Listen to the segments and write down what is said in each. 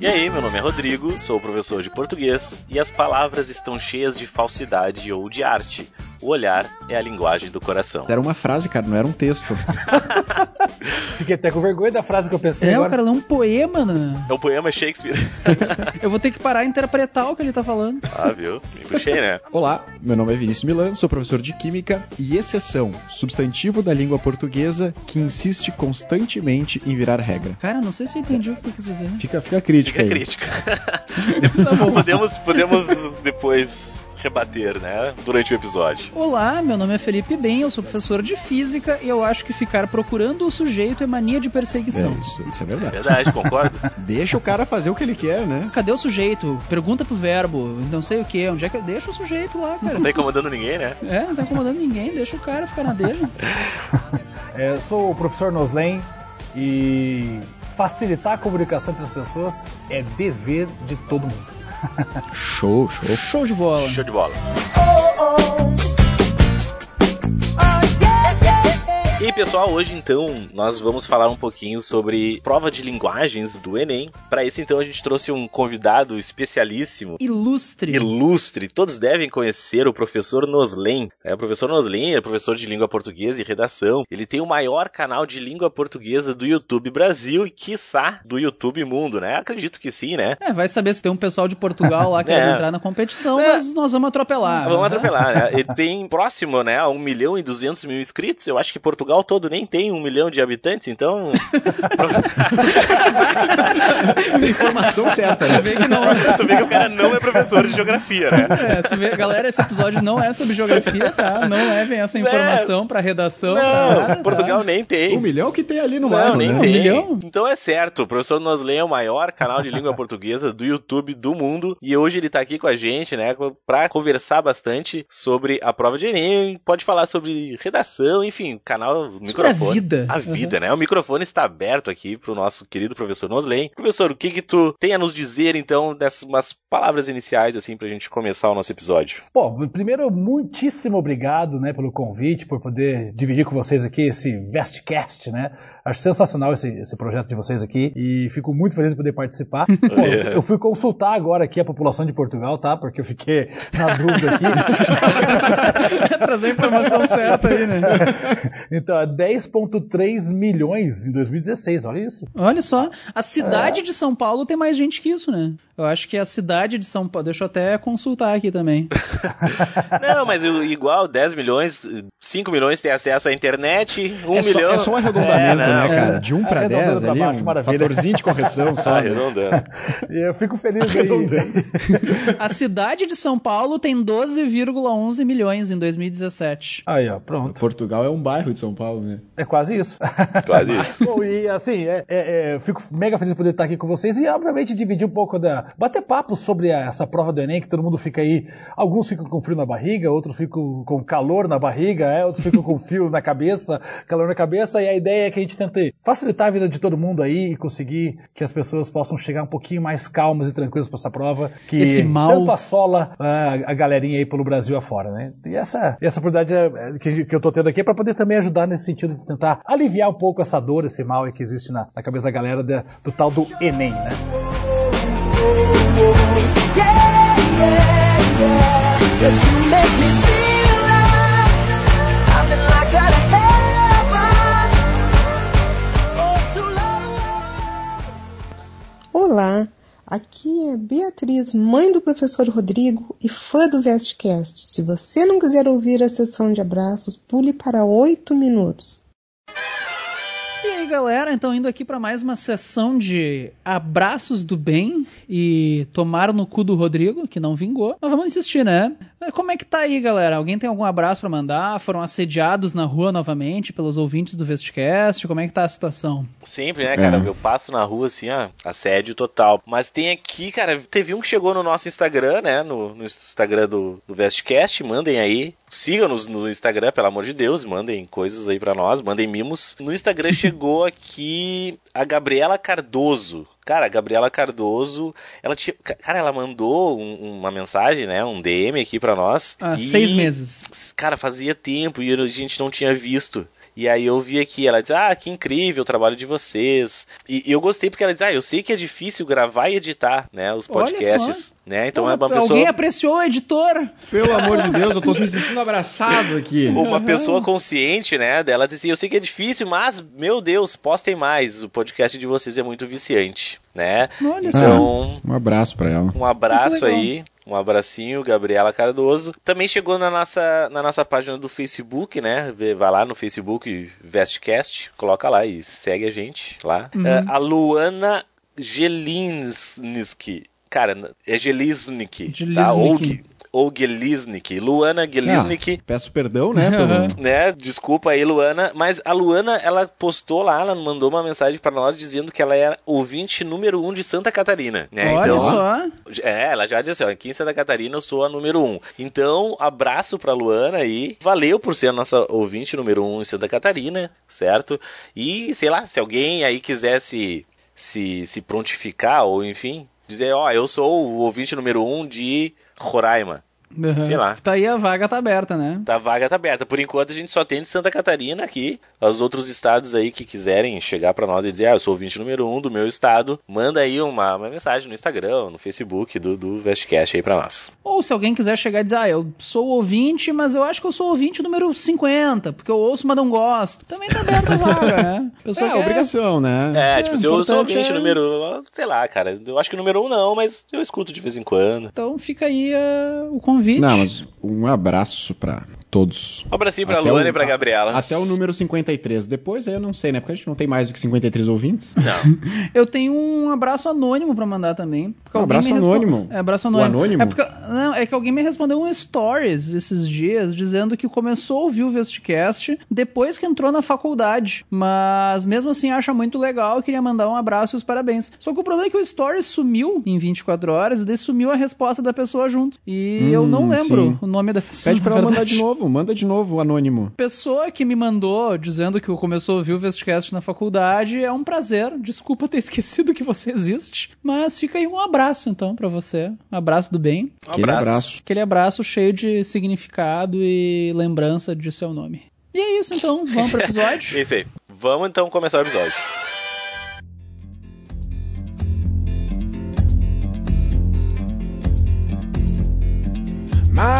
E aí, meu nome é Rodrigo, sou professor de português e as palavras estão cheias de falsidade ou de arte. O olhar é a linguagem do coração. Era uma frase, cara, não era um texto. Fiquei até com vergonha da frase que eu pensei É, agora. o cara lê um poema, né? É um poema Shakespeare. Eu vou ter que parar e interpretar o que ele tá falando. ah, viu? Me puxei, né? Olá, meu nome é Vinícius Milan, sou professor de Química e exceção, substantivo da língua portuguesa que insiste constantemente em virar regra. Cara, não sei se eu entendi o que tu quis dizer. Fica, fica a crítica Fica aí. crítica. Tá bom. podemos, podemos depois rebater, né? Durante o episódio. Olá, meu nome é Felipe Ben, eu sou professor de física e eu acho que ficar procurando o sujeito é mania de perseguição. É, isso, isso é verdade. Verdade, concordo? Deixa o cara fazer o que ele quer, né? Cadê o sujeito? Pergunta pro verbo, não sei o que, onde é que. Deixa o sujeito lá, cara. Não tá incomodando ninguém, né? É, não tá incomodando ninguém, deixa o cara ficar na dele. É, sou o professor Noslen e facilitar a comunicação entre as pessoas é dever de todo mundo. Show, show. Show de bola. Show de bola. E aí, pessoal, hoje então nós vamos falar um pouquinho sobre prova de linguagens do Enem. Para isso, então, a gente trouxe um convidado especialíssimo, Ilustre. ilustre. Todos devem conhecer o professor Noslen. É, o professor Noslen é professor de língua portuguesa e redação. Ele tem o maior canal de língua portuguesa do YouTube Brasil e, quiçá, do YouTube Mundo, né? Acredito que sim, né? É, vai saber se tem um pessoal de Portugal lá querendo É. entrar na competição, É. mas nós vamos atropelar. Vamos né? atropelar, né? Ele tem próximo, né, a 1 milhão e 200 mil inscritos. Eu acho que Portugal todo nem tem 1 milhão de habitantes, então. Informação certa, né? Tu vê que não. tu vê que o cara não é professor de geografia, né? É, tu vê, galera, esse episódio não é sobre geografia, tá? Não levem essa informação pra redação, pra Não, nada, tá? Portugal nem tem. Um milhão que tem ali no Não, nem né? tem. milhão? Então é certo, o professor Noslen é o maior canal de língua portuguesa do YouTube do mundo e hoje ele tá aqui com a gente, né, pra conversar bastante sobre a prova de Enem, pode falar sobre redação, enfim, canal, microfone. a vida. A vida, né? O microfone está aberto aqui pro nosso querido professor Noslen. Professor, o que que tu tem a nos dizer, então, dessas umas palavras iniciais, assim, pra gente começar o nosso episódio? Bom, primeiro, muitíssimo obrigado né, pelo convite, por poder dividir com vocês aqui esse Vestcast, né? Acho sensacional esse, esse projeto de vocês aqui e fico muito feliz de poder participar. Pô, eu, eu fui consultar agora aqui a população de Portugal, tá? Porque eu fiquei na dúvida aqui. Trazer a informação certa aí, né? então, 10,3 milhões em 2016, olha isso. Olha só, a cidade de São Paulo tem mais gente que isso, né? Eu acho que a cidade de São Paulo. Deixa eu até consultar aqui também. Não, mas igual 10 milhões, 5 milhões tem acesso à internet, 1 é, só, milhão. é só um arredondamento, É, não. né, cara? De 1 pra Arredondando 10 pra ali, baixo, um maravilha. fatorzinho de correção só. Né? arredondando. Eu fico feliz aí. A cidade de São Paulo tem 12,11 milhões em 2017. Aí, ó, pronto. Portugal é um bairro de São Paulo, né? É quase isso. Quase isso. Bom, e assim, é, é, é, eu fico mega feliz de poder estar aqui com vocês e, obviamente, dividir um pouco da. Bater papo sobre essa prova do Enem, que todo mundo fica aí. Alguns ficam com frio na barriga, outros ficam com calor na barriga, é, outros ficam com frio na cabeça, calor na cabeça, e a ideia é que a gente tente facilitar a vida de todo mundo aí e conseguir que as pessoas possam chegar um pouquinho mais calmas e tranquilas para essa prova, que Esse mal- tanto assola a galerinha aí pelo Brasil afora, né? E essa, essa oportunidade é- é que, que eu tô tendo aqui é para poder também ajudar nesse sentido de tentar aliviar um pouco essa dor, esse mal que existe na, na cabeça da galera da- do tal do Enem, né? Olá, aqui é Beatriz, mãe do professor Rodrigo e fã do Vestcast. Se você não quiser ouvir a sessão de abraços, pule para oito minutos. E aí, galera, então indo aqui para mais uma sessão de abraços do bem e tomar no cu do Rodrigo, que não vingou. Mas vamos insistir, né? Como é que tá aí, galera? Alguém tem algum abraço para mandar? Foram assediados na rua novamente pelos ouvintes do Vestcast? Como é que tá a situação? Sempre, né, cara? É. Eu passo na rua assim, ó, assédio total. Mas tem aqui, cara, teve um que chegou no nosso Instagram, né? No, no Instagram do, do Vestcast. Mandem aí. Sigam-nos no Instagram, pelo amor de Deus. Mandem coisas aí pra nós, mandem mimos. No Instagram chegou aqui a Gabriela Cardoso. Cara, a Gabriela Cardoso, ela tinha, ca- cara, ela mandou um- uma mensagem, né, um DM aqui pra nós. Há e- seis meses. Cara, fazia tempo e a gente não tinha visto. E aí eu vi aqui, ela diz, ah, que incrível o trabalho de vocês. E, e eu gostei porque ela diz, ah, eu sei que é difícil gravar e editar, né, os podcasts, né, então é uma Alguém pessoa... apreciou, editor? Pelo amor de Deus, eu tô me sentindo abraçado aqui. Uma pessoa consciente, né, dela diz assim, eu sei que é difícil, mas, meu Deus, postem mais, o podcast de vocês é muito viciante, né. Olha. Então, Um abraço pra ela. um abraço aí, um abracinho, Gabriela Cardoso. Também chegou na nossa, na nossa página do Facebook, né? Vai lá no Facebook, Vestcast, coloca lá e segue a gente lá. Uhum. É, a Luana Gelinsky. Cara, é Gelisnik, tá? Gelisnik. Ou, Ge- ou Gelisnik. Luana Gelisnik. Ah, peço perdão, né? Pelo... Né? Desculpa aí, Luana. Mas a Luana, ela postou lá, ela mandou uma mensagem pra nós dizendo que ela era ouvinte número um de Santa Catarina. Né? Olha então, só. é, ela já disse, ó, aqui em Santa Catarina eu sou a número um. Então, abraço pra Luana aí. Valeu por ser a nossa ouvinte número um em Santa Catarina, certo? E, sei lá, se alguém aí quisesse se, se prontificar, ou enfim, dizer, ó, eu sou o ouvinte número um de Roraima. Uhum. Sei lá. Tá aí a vaga tá aberta, né? Tá, a vaga tá aberta. Por enquanto a gente só tem de Santa Catarina aqui. Os outros estados aí que quiserem chegar pra nós e dizer, ah, eu sou o ouvinte número um do meu estado, manda aí uma, uma mensagem no Instagram, no Facebook do, do Vestcast aí pra nós. Ou se alguém quiser chegar e dizer, ah, eu sou ouvinte, mas eu acho que eu sou ouvinte número 50, porque eu ouço, mas não gosto. Também tá aberta a vaga, né? Pessoa É, quer- obrigação, né? É, É, tipo, se eu sou importante ouvinte é- número, sei lá, cara, eu acho que número um não, mas eu escuto de vez em quando. Então fica aí ah, o convite. Não, mas um abraço pra todos. Um abracinho pra Até Luana o- e pra Gabriela. Até o número 53. Depois aí eu não sei, né? Porque a gente não tem mais do que 53 ouvintes. Não. Eu tenho um abraço anônimo pra mandar também. Um abraço anônimo? É, abraço O anônimo. anônimo? É, porque, não, é que alguém me respondeu um stories esses dias dizendo que começou a ouvir o Vestcast depois que entrou na faculdade. Mas mesmo assim acha muito legal e queria mandar um abraço e os parabéns. Só que o problema é que o stories sumiu em 24 horas e daí sumiu a resposta da pessoa junto. E Hum, eu não lembro sim. o nome da pessoa. Pede pra ela mandar de novo. Manda de novo o anônimo. Pessoa que me mandou dizendo que começou a ouvir o Vestcast na faculdade, é um prazer. Desculpa ter esquecido que você existe, mas fica aí um abraço então pra você. Um abraço do bem. Um Aquele abraço. Aquele abraço cheio de significado e lembrança de seu nome. E é isso então, vamos pro episódio. isso aí. Vamos então começar o episódio.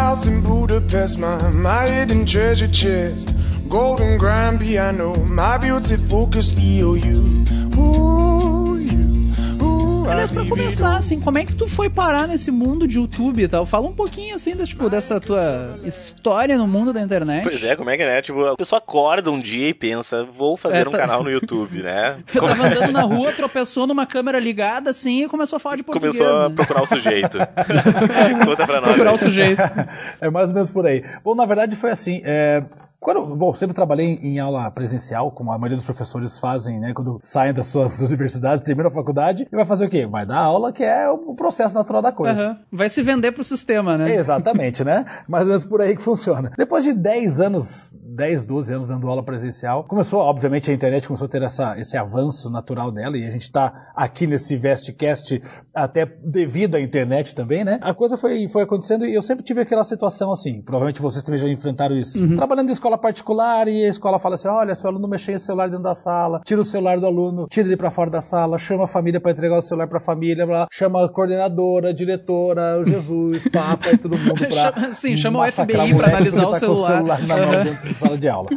House in Budapest, my, my hidden treasure chest. Golden grand piano, my beauty focused you, ooh, Aliás, pra começar, assim, como é que tu foi parar nesse mundo de YouTube e tal? Fala um pouquinho, assim, da, tipo, dessa tua história no mundo da internet. Pois é, como é que é, né? Tipo, a pessoa acorda um dia e pensa, vou fazer É, um tá- canal no YouTube, né? Eu tava andando na rua, tropeçou numa câmera ligada, assim, e começou a falar de português. Começou a né? procurar o sujeito. Conta pra nós. Procurar aí. o sujeito. É mais ou menos por aí. Bom, na verdade foi assim. é, quando, bom, sempre trabalhei em aula presencial, como a maioria dos professores fazem, né? Quando saem das suas universidades, terminam a faculdade, e vai fazer o quê? Vai dar aula, que é o processo natural da coisa. Aham. Vai se vender pro sistema, né? Exatamente, né? Mais ou menos por aí que funciona. Depois de 10 anos, 10, 12 anos dando aula presencial, começou, obviamente, a internet começou a ter essa, esse avanço natural dela, e a gente está aqui nesse Vestcast até devido à internet também, né? A coisa foi, foi acontecendo e eu sempre tive aquela situação assim, provavelmente vocês também já enfrentaram isso. Trabalhando em escola particular e a escola fala assim, olha, seu aluno mexeu em celular dentro da sala, tira o celular do aluno, tira ele para fora da sala, chama a família para entregar o celular para a família, blá, chama a coordenadora, a diretora, o Jesus, Papa e todo mundo pra Chama- sim, chama o FBI moleque analisar o tá com celular. na mão dentro de sala de aula.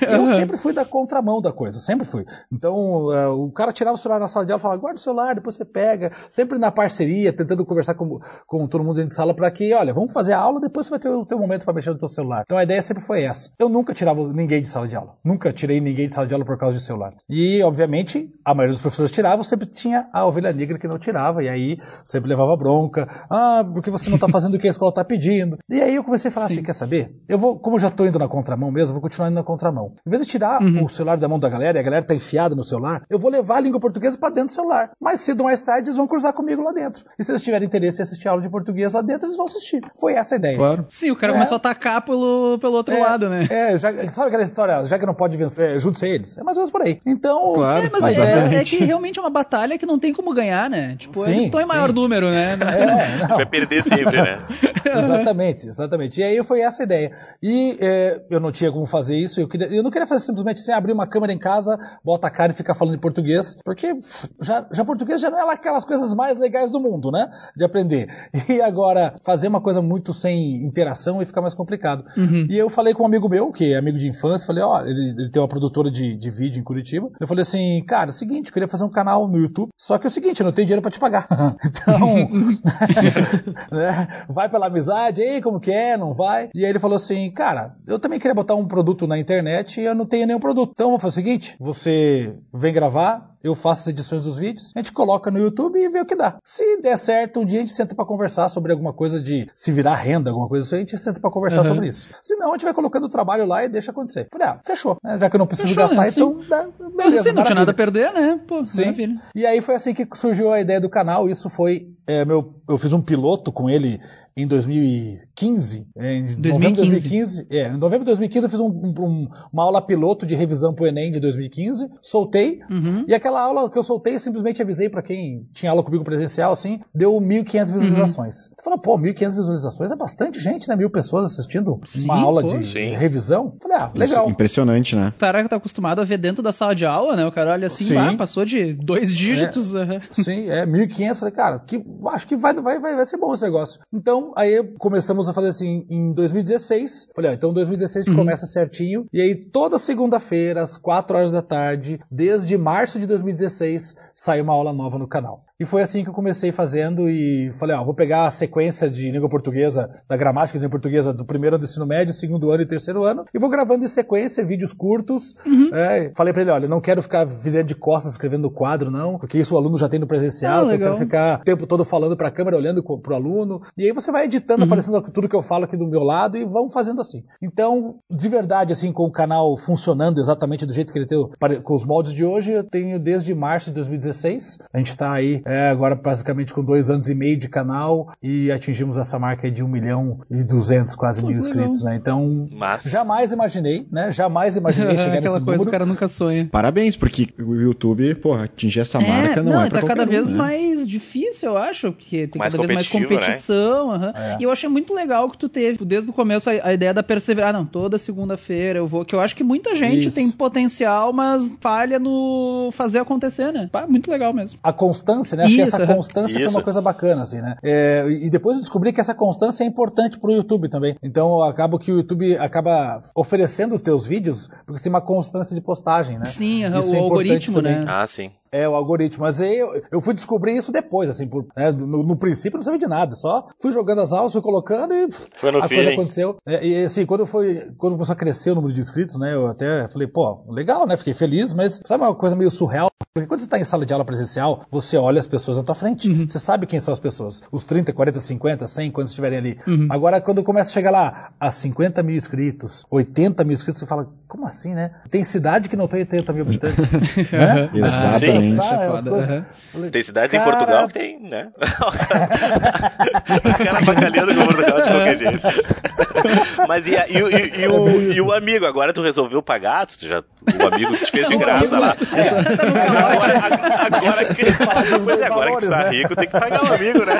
Eu sempre fui da contramão da coisa, sempre fui. Então, eh, o cara tirava o celular na sala de aula e falava, guarda o celular, depois você pega. Sempre na parceria, tentando conversar com, com todo mundo dentro de sala para que, olha, vamos fazer a aula, depois você vai ter o teu momento para mexer no teu celular. Então a ideia sempre foi essa. Eu nunca tirava ninguém de sala de aula. Nunca tirei ninguém de sala de aula por causa de celular. E, obviamente, a maioria dos professores tiravam, sempre tinha a ovelha negra que não tirava, e aí sempre levava bronca. Ah, porque você não tá fazendo o que a escola tá pedindo. E aí eu comecei a falar assim, quer saber? Eu vou, como eu já tô indo na contramão mesmo, vou continuar indo na contramão. Em vez de tirar o celular da mão da galera e a galera tá enfiada no celular, eu vou levar a língua portuguesa pra dentro do celular. Mais cedo ou mais tarde, eles vão cruzar comigo lá dentro. E se eles tiverem interesse em assistir aula de português lá dentro, eles vão assistir. Foi essa a ideia. Claro. Sim, o cara É. começou a atacar pelo, pelo outro É, lado, né? É, já, sabe aquela história, já que não pode vencer, junte-se eles. É mais ou menos por aí. Então, Claro. É, mas é, Exatamente. é que realmente é uma batalha que não tem como ganhar, né? Tipo, Sim, eles estão em sim. maior número, né? é, não. Vai perder sempre, né? exatamente, exatamente. E aí foi essa a ideia. E é, eu não tinha como fazer isso. Eu, queria, eu não queria fazer simplesmente assim, abrir uma câmera em casa, bota a cara e ficar falando em português, porque já, já português já não é aquelas coisas mais legais do mundo, né? De aprender. E agora, fazer uma coisa muito sem interação e ficar mais complicado. E eu falei com um amigo meu, que é amigo de infância, falei, ó, ele, ele tem uma produtora de, de vídeo em Curitiba. Eu falei assim, cara, é o seguinte, eu queria fazer um canal no YouTube, só que é o seguinte, eu não tenho dinheiro pra te pagar. então, né, vai pela amizade, ei, como que é, não vai? E aí ele falou assim, cara, eu também queria botar um produto na internet e eu não tenho nenhum produto. Então vamos fazer o seguinte, você vem gravar, eu faço as edições dos vídeos, a gente coloca no YouTube e vê o que dá. Se der certo, um dia a gente senta pra conversar sobre alguma coisa de se virar renda, alguma coisa assim, a gente senta pra conversar Uhum. sobre isso. Se não, a gente vai colocando o trabalho lá e deixa acontecer. Falei, ah, fechou. né? Já que eu não preciso Fechou, gastar, né? Sim. então dá, Mas beleza. assim, não tinha nada a perder, né? Pô, Sim. maravilha. E aí foi assim que surgiu a ideia do canal. Isso foi é, meu, eu fiz um piloto com ele em 2015. é, Em novembro de 2015. 2015. É, em novembro de 2015 eu fiz um- um- uma aula piloto de revisão pro Enem de 2015. Soltei. Uhum. E aquela aula que eu soltei, simplesmente avisei pra quem tinha aula comigo presencial, assim, deu 1.500 visualizações. Uhum. Falei, pô, 1.500 visualizações é bastante gente, né? Mil pessoas assistindo Sim, uma aula pô. de Sim. revisão. Falei, ah, legal. Isso, impressionante, né? O cara tá acostumado a ver dentro da sala de aula, né? O cara olha assim, Sim. ah, passou de dois dígitos. aham. Sim, é 1.500. Falei, cara, que, acho que vai, vai, vai, vai ser bom esse negócio. Então, aí começamos a fazer assim em 2016. Falei, ó, então em 2016 a gente começa certinho. E aí toda segunda-feira, às 4 horas da tarde, desde março de 2016, sai uma aula nova no canal. E foi assim que eu comecei fazendo e falei, ó, vou pegar a sequência de língua portuguesa, da gramática de língua portuguesa do primeiro ano do ensino médio, segundo ano e terceiro ano, e vou gravando em sequência vídeos curtos. É, falei pra ele, olha, não quero ficar virando de costas escrevendo no quadro, não, porque isso o aluno já tem no presencial, Ah, então eu quero ficar o tempo todo falando pra câmera, olhando pro aluno. E aí você vai editando, aparecendo tudo que eu falo aqui do meu lado e vamos fazendo assim. Então, de verdade, assim, com o canal funcionando exatamente do jeito que ele tem, com os moldes de hoje, eu tenho desde março de 2016. A gente tá aí é, agora basicamente com dois anos e meio de canal e atingimos essa marca aí de 1 milhão e 200, quase mil legal. inscritos, né? Então, Mas- jamais imaginei, né? Jamais imaginei chegar Aquela nesse coisa que o número. cara nunca sonha. Parabéns, porque o YouTube, porra, atingir essa marca não, é pra tá cada qualquer um, vez né? mais difícil, eu acho, porque tem Mais cada vez mais competitivo, né? Aham. É. E eu achei muito legal que tu teve, desde o começo, a, a ideia da perseverança. Ah, não, toda segunda-feira eu vou. Que eu acho que muita gente Isso. tem potencial, mas falha no fazer acontecer, né? Pá, muito legal mesmo. a constância, né? Acho que Isso, essa constância foi Isso. uma coisa bacana, assim, né? É, e depois eu descobri que essa constância é importante pro YouTube também. Então eu acabo que o YouTube acaba oferecendo os teus vídeos porque você tem uma constância de postagem, né? Sim, aham, Isso o é importante algoritmo, também. né? Ah, sim. É, o algoritmo. Mas eu, eu fui descobrir isso depois, assim, por, né, no, no princípio eu não sabia de nada, só fui jogando as aulas, fui colocando e Foi no a coisa feeling. aconteceu. É, e assim, quando foi, quando começou a crescer o número de inscritos, né, eu até falei, pô, legal, né, fiquei feliz, mas sabe uma coisa meio surreal? Porque quando você tá em sala de aula presencial, você olha as pessoas na tua frente. Uhum. Você sabe quem são as pessoas. Os 30, 40, 50, 100, quando estiverem ali. Uhum. Agora, quando começa a chegar lá a 50 mil inscritos, 80 mil inscritos, você fala, como assim, né? Tem cidade que não tem 80 mil habitantes. né? Exatamente. É foda, aham. Falei, Tem cidades cara, em Portugal que tem, né? o cara bacalhando com Portugal de qualquer jeito. Mas e, e o- e- e o, e o amigo? Agora tu resolveu pagar? Tu já, o amigo te fez de graça lá. Agora, agora que, pois é, agora que tu tá rico, tem que pagar o amigo, né?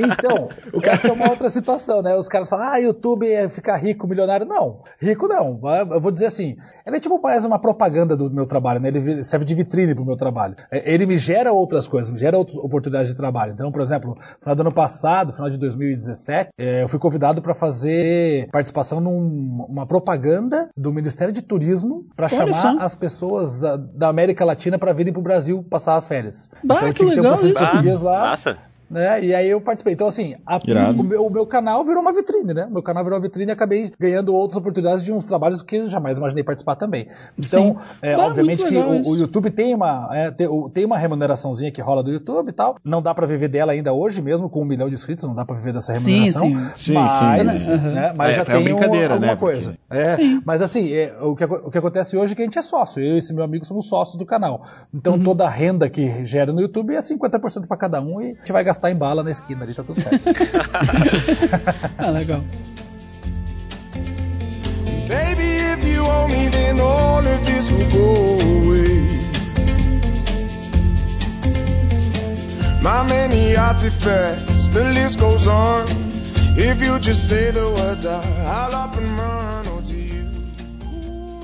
Então, essa é uma outra situação, né? Os caras falam, ah, YouTube é ficar rico, milionário. Não, rico não. Eu vou dizer assim, ele é tipo mais uma propaganda do meu trabalho, né? Ele serve de vitrine pro meu trabalho. É, Ele me gera outras coisas, me gera outras oportunidades de trabalho. Então, por exemplo, no final do ano passado, final de 2017, é, eu fui convidado para fazer participação numa propaganda do Ministério de Turismo para chamar só. as pessoas da, da América Latina para virem pro Brasil passar as férias. Bah, então, eu que tinha que ter um legal professor de português lá. Massa. Né? E aí eu participei. Então, assim, a- o, meu, o meu canal virou uma vitrine, né? Meu canal virou uma vitrine e acabei ganhando outras oportunidades de uns trabalhos que eu jamais imaginei participar também. Então, Sim. é, Ah, obviamente que o, o YouTube tem uma, é, tem, o- tem uma remuneraçãozinha que rola do YouTube e tal. Não dá pra viver dela ainda hoje, mesmo com um milhão de inscritos, não dá pra viver dessa Sim, remuneração. sim. Sim, mas, sim. né, mas É, já uma tem um- brincadeira, alguma né, coisa. porque- É, Sim. mas assim, é, o, que, o que acontece hoje é que a gente é sócio. Eu e esse meu amigo somos sócios do canal. Então Uhum. toda a renda que gera no YouTube é 50% pra cada um e a gente vai gastar em bala na esquina ali, tá tudo certo. Ah, legal. Baby, if you owe me, then all of this will go away. My many artifacts, the list goes on. If you just say the words, I'll up and run you.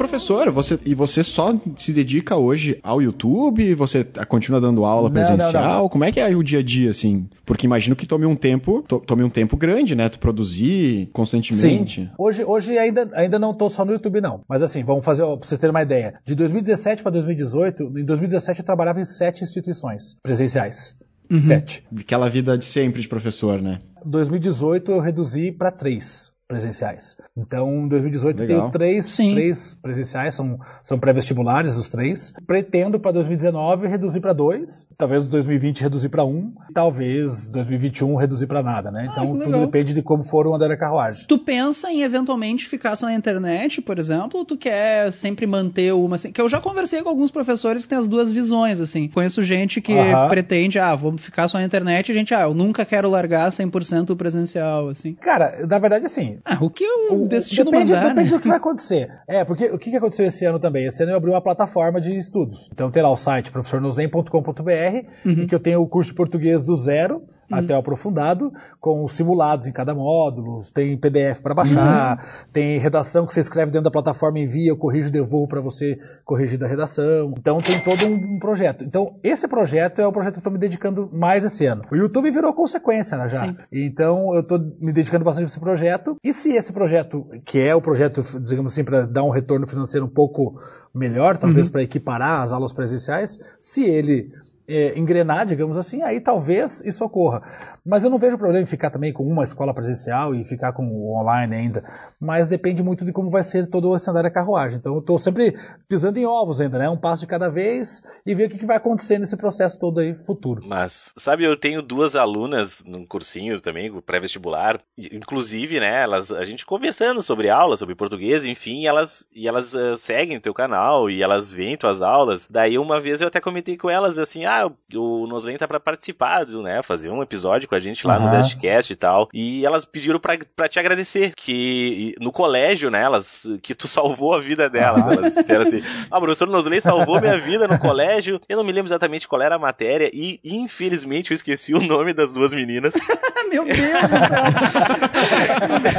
Professor, você, e você só se dedica hoje ao YouTube? Você continua dando aula Não, presencial? não, não. Como é que é o dia a dia, assim? Porque imagino que tome um tempo, to- tome um tempo grande, né? Tu produzir constantemente. Sim. Hoje, hoje ainda, ainda não tô só no YouTube, não. Mas assim, vamos fazer, ó, pra vocês terem uma ideia. De 2017 para 2018, em 2017 eu trabalhava em sete instituições presenciais. Sete. Aquela vida de sempre de professor, né? 2018 eu reduzi para três presenciais. Então, em 2018 eu Legal. tenho três, Sim. três presenciais, são, são pré-vestibulares os três. Pretendo para 2019 reduzir para dois, talvez 2020 reduzir para um, talvez 2021 reduzir para nada, né? Então, que tudo depende de como for o andar da carruagem. Tu pensa em eventualmente ficar só na internet, por exemplo, ou tu quer sempre manter uma assim? Que eu já conversei com alguns professores que têm as duas visões, assim. Conheço gente que Aham. pretende, ah, vamos ficar só na internet, e gente, ah, eu nunca quero largar 100% o presencial, assim. Cara, na verdade, assim, Ah, o que O- destino depende, mandar, depende né? do que vai acontecer. É, porque o que aconteceu esse ano também? Esse ano eu abri uma plataforma de estudos. Então tem lá o site professornosem.com.br, Uhum. em que eu tenho o curso de português do zero até o aprofundado, com os simulados em cada módulo, tem PDF para baixar, Uhum. tem redação que você escreve dentro da plataforma, envia, eu corrijo, devolvo para você corrigir da redação. Então tem todo um, um projeto. Então esse projeto é o projeto que eu estou me dedicando mais esse ano. O YouTube virou consequência, né, já. Sim. Então eu estou me dedicando bastante a esse projeto. E se esse projeto, que é o projeto, digamos assim, para dar um retorno financeiro um pouco melhor, talvez para equiparar as aulas presenciais, se ele é, engrenar, digamos assim, aí talvez isso ocorra. Mas eu não vejo problema em ficar também com uma escola presencial e ficar com o online ainda. Mas depende muito de como vai ser todo o cenário da carruagem. Então eu estou sempre pisando em ovos ainda, né? Um passo de cada vez e ver o que, que vai acontecer nesse processo todo aí futuro. Mas, sabe, eu tenho duas alunas num cursinho também, pré-vestibular. Inclusive, né, elas, a gente conversando sobre aula, sobre português, enfim, elas, e elas eh, seguem teu canal e elas veem tuas aulas. Daí uma vez eu até comentei com elas assim, ah, o Noslen tá pra participar, né, fazer um episódio com a gente lá no Aham. Bestcast e tal. E elas pediram pra, pra te agradecer, que no colégio, né, elas, que tu salvou a vida delas. Aham. Elas disseram assim, ah, o professor Noslen salvou minha vida no colégio. Eu não me lembro exatamente qual era a matéria e, infelizmente, eu esqueci o nome das duas meninas. Meu Deus do céu!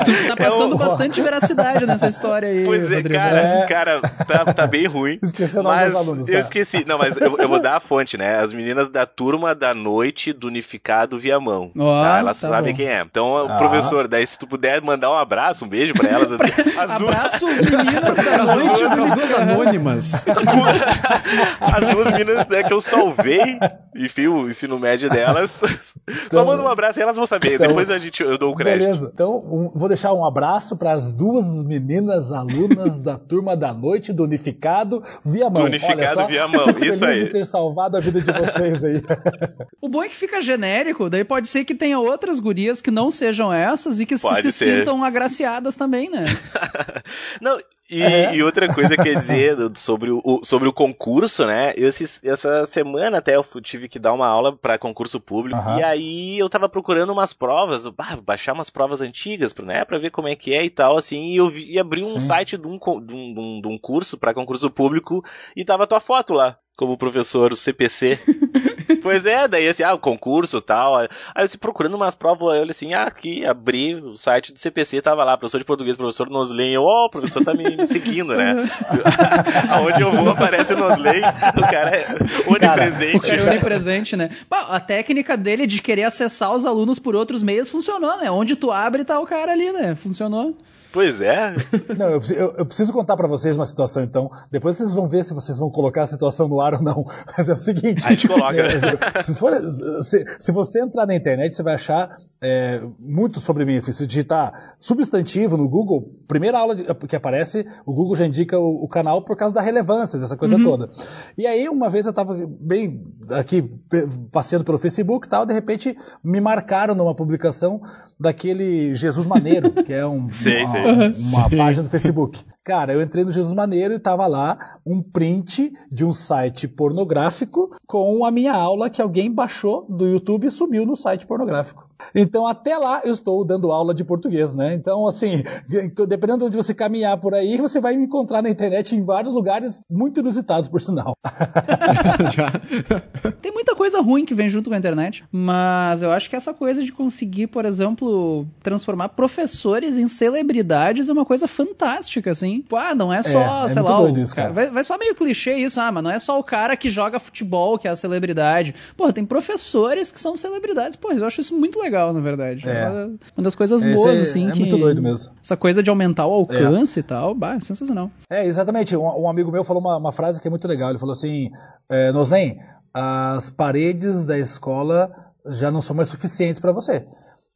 tu tá passando É o- bastante veracidade nessa história aí, Pois é, Rodrigo. cara, É. cara, tá, tá bem ruim. Esqueceu o nome mas dos alunos, eu tá? esqueci. Não, mas eu, eu vou dar a fonte, né? As meninas da turma da noite do Unificado Viamão. Ó, tá? Elas tá sabem bom. quem é. Então, Ah. professor, daí se tu puder mandar um abraço, um beijo pra elas. As duas, Abraço, meninas da As duas, noite. as duas anônimas. as duas meninas né, que eu salvei, enfim, o ensino médio delas. Só Então- manda um abraço e elas vão saber. Então- Depois a gente, eu dou o crédito. Beleza. Então, um- vou deixar um abraço para as duas meninas alunas da turma da noite do Unificado Via Mão. Do Unificado Olha só, Viamão, isso feliz aí. de ter salvado a vida de vocês aí. O bom é que fica genérico, daí pode ser que tenha outras gurias que não sejam essas e que se, Pode se ser. sintam agraciadas também, né? Não, e, É. e outra coisa que eu ia dizer sobre o, sobre o concurso, né? Eu, essa semana até eu tive que dar uma aula para concurso público. Aham. E aí eu tava procurando umas provas, bah, baixar umas provas antigas, né? Pra ver como é que é e tal, assim. E eu vi, e abri um Sim. site de um, co- de um, de um- de um curso para concurso público e tava tua foto lá. Como professor, o CPC. pois é, daí assim, ah, o concurso e tal. Aí eu assim, procurando umas provas, eu olhei assim, ah, aqui, abri o site do CPC, tava lá, professor de português, professor Noslen. Eu, ó, o professor tá me, me seguindo, né? Aonde eu vou aparece o Noslen, o cara é onipresente. O cara é onipresente, né? Pá, a técnica dele de querer acessar os alunos por outros meios funcionou, né? Onde tu abre, tá o cara ali, né? Funcionou. Pois é. Não, eu, preciso- eu- eu preciso contar para vocês uma situação, então. Depois vocês vão ver se vocês vão colocar a situação no ar ou não. Mas é o seguinte. A gente coloca. é, se, for- se- se você entrar na internet, você vai achar é, muito sobre mim. assim, se digitar substantivo no Google, primeira aula que aparece, o Google já indica o, o canal por causa da relevância dessa coisa toda. E aí, uma vez eu estava bem aqui passeando pelo Facebook e tal, de repente me marcaram numa publicação daquele Jesus Maneiro, que é um, Sei, uma, sei. uma página do Facebook. Cara, eu entrei no Jesus Maneiro e tava lá um print de um site pornográfico com a minha aula que alguém baixou do YouTube e subiu no site pornográfico. Então, até lá eu estou dando aula de português, né? Então, assim, dependendo de onde você caminhar por aí, você vai me encontrar na internet em vários lugares muito inusitados, por sinal. Tem muita coisa ruim que vem junto com a internet, mas eu acho que essa coisa de conseguir, por exemplo, transformar professores em celebridades é uma coisa fantástica, assim. Ah, não é só, É, é sei muito lá, doido o isso, cara-. Vai, vai só meio clichê isso, ah, mas não é só o cara que joga futebol que é a celebridade. Porra, tem professores que são celebridades. Pô, eu acho isso muito legal, na verdade. É. uma, das coisas Esse boas, é- assim, é que... muito doido mesmo. Essa coisa de aumentar o alcance e tal, bah, é sensacional. É, exatamente. Um, um amigo meu falou uma, uma frase que é muito legal. Ele falou assim: é, Noslen, as paredes da escola já não são mais suficientes para você.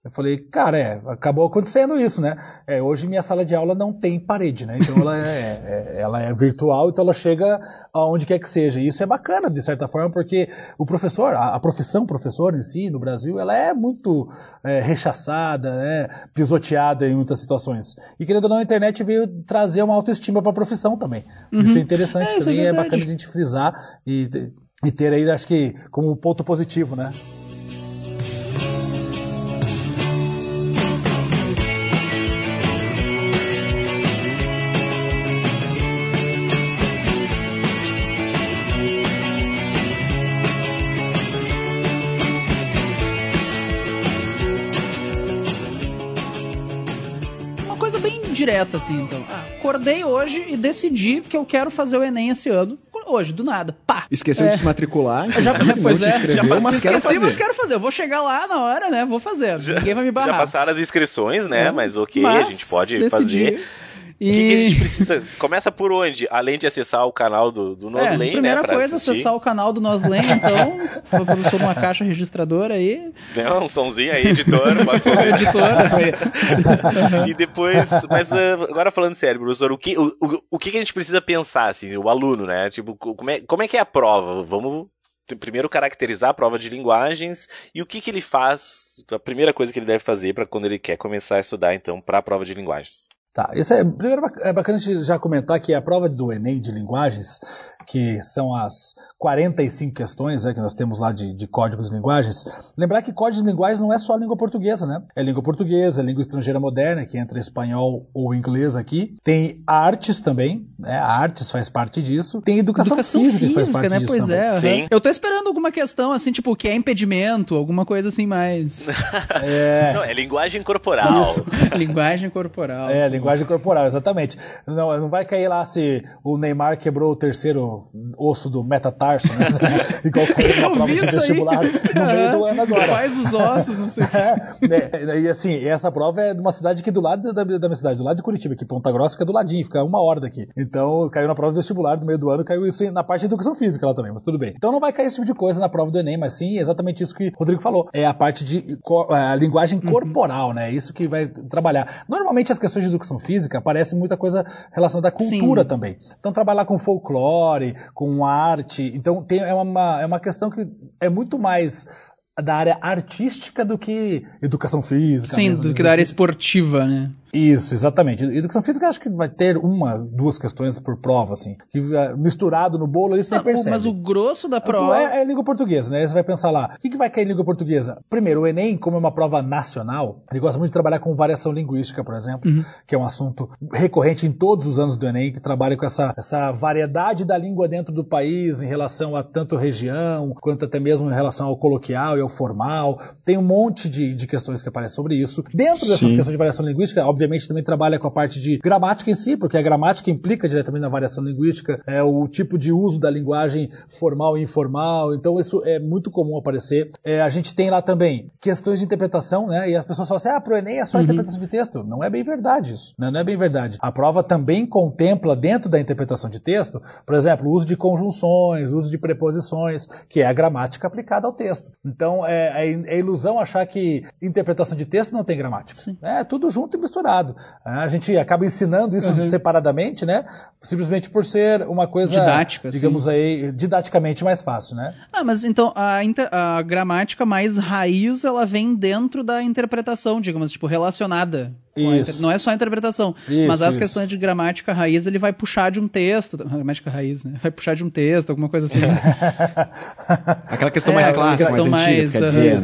Eu falei, cara, é, acabou acontecendo isso, né? É, hoje minha sala de aula não tem parede, né? Então ela é, é- ela é virtual, então ela chega aonde quer que seja. E isso é bacana, de certa forma, porque o professor, a, a profissão professor em si, no Brasil, ela é muito é, rechaçada, né? pisoteada em muitas situações. E querendo ou não, a internet veio trazer uma autoestima para a profissão também. Isso é interessante É, isso é também, é, bacana a gente frisar e, e ter aí, acho que, como ponto positivo, né? Direta, assim, então. Ah, acordei hoje e decidi que eu quero fazer o Enem esse ano. Hoje, do nada. Pá! Esqueceu É. de se matricular, Já, pois é, já mas quero fazer. mas quero fazer. Eu vou chegar lá na hora, né? Vou fazer. Ninguém vai me Já barrar. passaram as inscrições, né? É. Mas ok, Mas a gente pode decidi. fazer. O que, que a gente precisa? Começa por onde? Além de acessar o canal do, do É, Noslen, primeira né? Coisa, assistir. acessar o canal do Noslen, então. Foi professor numa caixa registradora aí. Não, um somzinho aí, editor, bota somzinho. Editora. e depois, mas ah, agora falando sério, professor, o que, o, o, o que a gente precisa pensar, assim, o aluno, né? Tipo, co- como é, como é que é a prova? Vamos primeiro caracterizar a prova de linguagens e o que que ele faz, a primeira coisa que ele deve fazer para quando ele quer começar a estudar, então, para a prova de linguagens. Tá, isso é, primeiro é bacana a gente já comentar que a prova do Enem de linguagens, que são as 45 questões né, que nós temos lá de, de códigos de linguagens, lembrar que códigos de linguagens não é só a língua portuguesa, né? É língua portuguesa, é língua estrangeira moderna, que entra espanhol ou inglês aqui. Tem artes também, né? A artes faz parte disso. Tem educação, Educação física, física, que faz parte né? disso Pois também. é. Sim. Eu tô esperando alguma questão, assim, tipo, que é impedimento, alguma coisa assim mais. É, Não, é linguagem corporal. Linguagem corporal. É, linguagem corporal, exatamente. Não, não vai cair lá se o Neymar quebrou o terceiro osso do metatarso, né? Igual caiu numa Eu prova de aí. vestibular no meio do ano agora. Faz os ossos, não sei. É, né, e assim, essa prova é de uma cidade aqui do lado da, da minha cidade, do lado de Curitiba, aqui Ponta Grossa, que é do ladinho, fica uma hora daqui. Então, caiu na prova de vestibular no meio do ano, caiu isso na parte de educação física lá também, mas tudo bem. Então não vai cair esse tipo de coisa na prova do Enem, mas sim exatamente isso que o Rodrigo falou. É a parte de co- a linguagem corporal, né? Isso que vai trabalhar. Normalmente as questões de educação física aparecem muita coisa relacionada à cultura Sim. também. Então trabalhar com folclore, com arte, então tem, é, uma, é uma questão que é muito mais da área artística do que educação física. Sim, mesmo, do né? que da área esportiva, né? Isso, exatamente. Educação física acho que vai ter uma, duas questões por prova, assim. Que eh, misturado no bolo ali você Ah, percebe. Mas o grosso da prova. É, é língua portuguesa, né? Aí Você vai pensar lá, o que, que vai cair em língua portuguesa? Primeiro, o Enem, como é uma prova nacional, ele gosta muito de trabalhar com variação linguística, por exemplo, Uhum. que é um assunto recorrente em todos os anos do Enem, que trabalha com essa, essa variedade da língua dentro do país em relação a tanto região, quanto até mesmo em relação ao coloquial e ao o formal, tem um monte de, de questões que aparecem sobre isso. Dentro dessas Sim. questões de variação linguística, obviamente também trabalha com a parte de gramática em si, porque a gramática implica diretamente na variação linguística, é o tipo de uso da linguagem formal e informal, então isso é muito comum aparecer. É, a gente tem lá também questões de interpretação, né? E as pessoas falam assim, ah, pro Enem é só interpretação de texto. Não é bem verdade isso, né? Não é bem verdade. A prova também contempla dentro da interpretação de texto, por exemplo, o uso de conjunções, uso de preposições, que é a gramática aplicada ao texto. Então, é, é, é ilusão achar que interpretação de texto não tem gramática. É tudo junto e misturado. A gente acaba ensinando isso separadamente, né? Simplesmente por ser uma coisa, Didática, digamos aí, didaticamente mais fácil, né? Ah, mas então a, a gramática mais raiz, ela vem dentro da interpretação, digamos, tipo, relacionada. com a Isso. Não é só a interpretação. Isso, mas as isso. questões de gramática raiz, ele vai puxar de um texto. Gramática raiz, né? Vai puxar de um texto, alguma coisa assim. Aquela questão É, mais clássica, questão mais antiga, mais.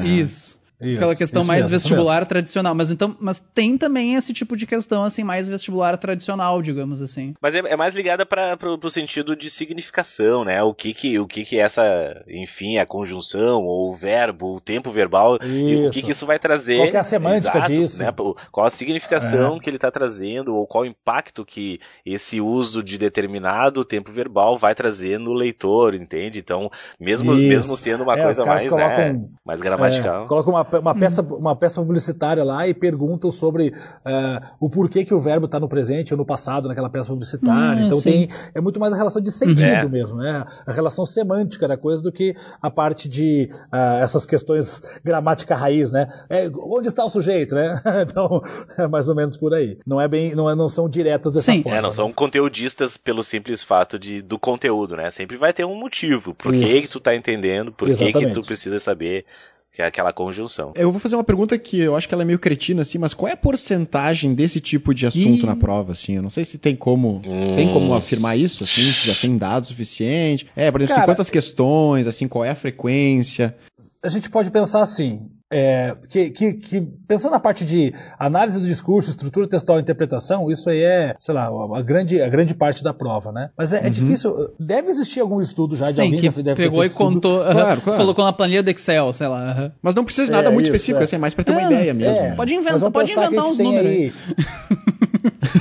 Né? Isso. Isso, Aquela questão isso mais mesmo, isso vestibular mesmo. tradicional. Mas então, mas tem também esse tipo de questão, assim, mais vestibular tradicional, digamos assim. Mas é, é mais ligada para pro, pro sentido de significação, né? O que que, o que que essa, enfim, a conjunção, ou o verbo, o tempo verbal, e o que Isso. que isso vai trazer. Qual que é a semântica Exato, disso? Né? Qual a significação É. que ele está trazendo, ou qual o impacto que esse uso de determinado tempo verbal vai trazer no leitor, entende? Então, mesmo, Isso. mesmo sendo uma É, coisa mais, né, colocam- mais gramatical. É, coloca uma, uma, peça, uma peça publicitária lá e perguntam sobre é, o porquê que o verbo está no presente ou no passado naquela peça publicitária. Hum, então sim. tem é muito mais a relação de sentido É. mesmo, né? A relação semântica da coisa do que a parte de ah, essas questões gramática raiz, né? É, onde está o sujeito, né? então é mais ou menos por aí. Não é bem, não, é, não são diretas dessa Sim. forma. É, não são conteudistas pelo simples fato de, do conteúdo, né? Sempre vai ter um motivo. Por que, Isso. que tu tá entendendo, por que, que tu precisa saber que é aquela conjunção. Eu vou fazer uma pergunta que eu acho que ela é meio cretina, assim, mas qual é a porcentagem desse tipo de assunto Ih. na prova, assim? Eu não sei se tem como, Hum. tem como afirmar isso, assim, se já tem dados suficientes. É, por exemplo, Cara- 50 questões, assim, qual é a frequência? a gente pode pensar assim, é, que, que- que pensando na parte de análise do discurso, estrutura textual e interpretação, isso aí é, sei lá, a grande, a grande parte da prova, né? Mas é, é difícil, deve existir algum estudo já de Sim, alguém que deve ter pegou e estudo. contou, Claro, claro. colocou na planilha do Excel, sei lá. Mas não precisa de nada É, muito isso, específico, é. assim, é mais pra ter uma É, ideia mesmo. É, Pode inventar- pode que a inventar uns números aí-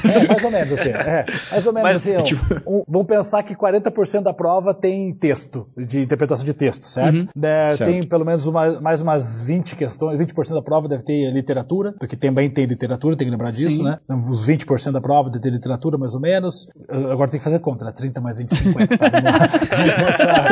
É, mais ou menos assim. É, mais ou menos Mas, assim. tipo- um- vamos pensar que 40% da prova tem texto, de interpretação de texto, certo? Uhum. Né, Certo. Tem pelo menos uma- mais umas 20 questões, 20% da prova deve ter literatura, porque também tem literatura, tem que lembrar disso, Sim. né? Uns 20% da prova deve ter literatura, mais ou menos. Agora tem que fazer conta, né? 30 mais 20, 50. Tá? Vamos lá.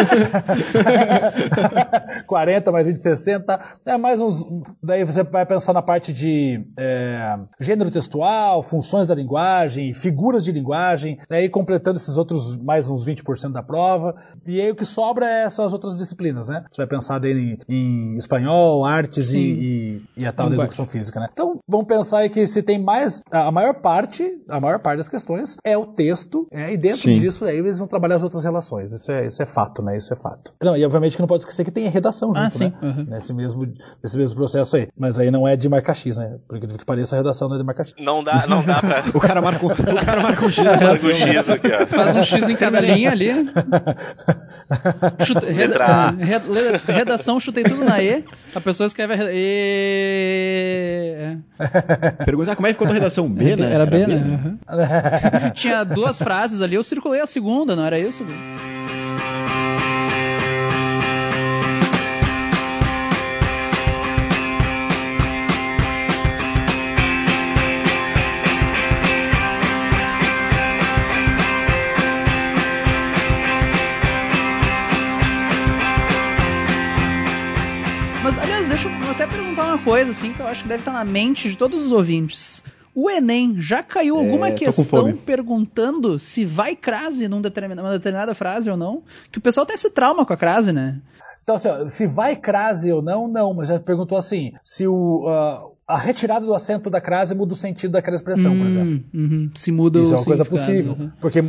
Vamos lá. 40 mais 20, 60. É mais uns. Daí você vai pensar na parte de é, gênero textual, funções da linguagem, figuras de linguagem, daí completando esses outros mais uns 20% da prova. E aí o que sobra é- são as outras disciplinas, né? Você vai pensar em, em espanhol, artes e, e, e a tal da Linguagem. educação física, né? Então vamos pensar aí que se tem mais. A maior parte, a maior parte das questões é o texto, é, e dentro Sim. disso aí eles vão trabalhar as outras relações. Isso é, isso é fato, né? Isso é fato. Não, e obviamente que não pode esquecer que tem a redação junto, Ah, sim. né? Uhum. Nesse, mesmo, nesse mesmo processo aí. Mas aí não é de marcar X, né? Porque que pareça a redação não é de marcar X. Não dá, não dá pra. O cara marca, um- o cara marca um X Faz o X aqui, ó. Faz um X em cada linha ali. Reda- Letra A. eh, red- redação, chutei tudo na E. A pessoa escreve a E. é. Pergunta, ah, como é que ficou a tua redação? B, né? Era B, né? Aham. Tinha duas frases ali, eu circulei a segunda, não era isso? Perguntar uma coisa, assim, que eu acho que deve estar na mente de todos os ouvintes. O Enem já caiu alguma É, tô com questão perguntando se vai crase numa determinada, uma determinada frase ou não? Que o pessoal tem esse trauma com a crase, né? Então, assim, ó, se vai crase ou não, não, mas já perguntou assim, se o, ah, a retirada do acento da crase muda o sentido daquela expressão, por exemplo. Hum, uhum. Se muda Isso o é uma coisa possível, uhum. porque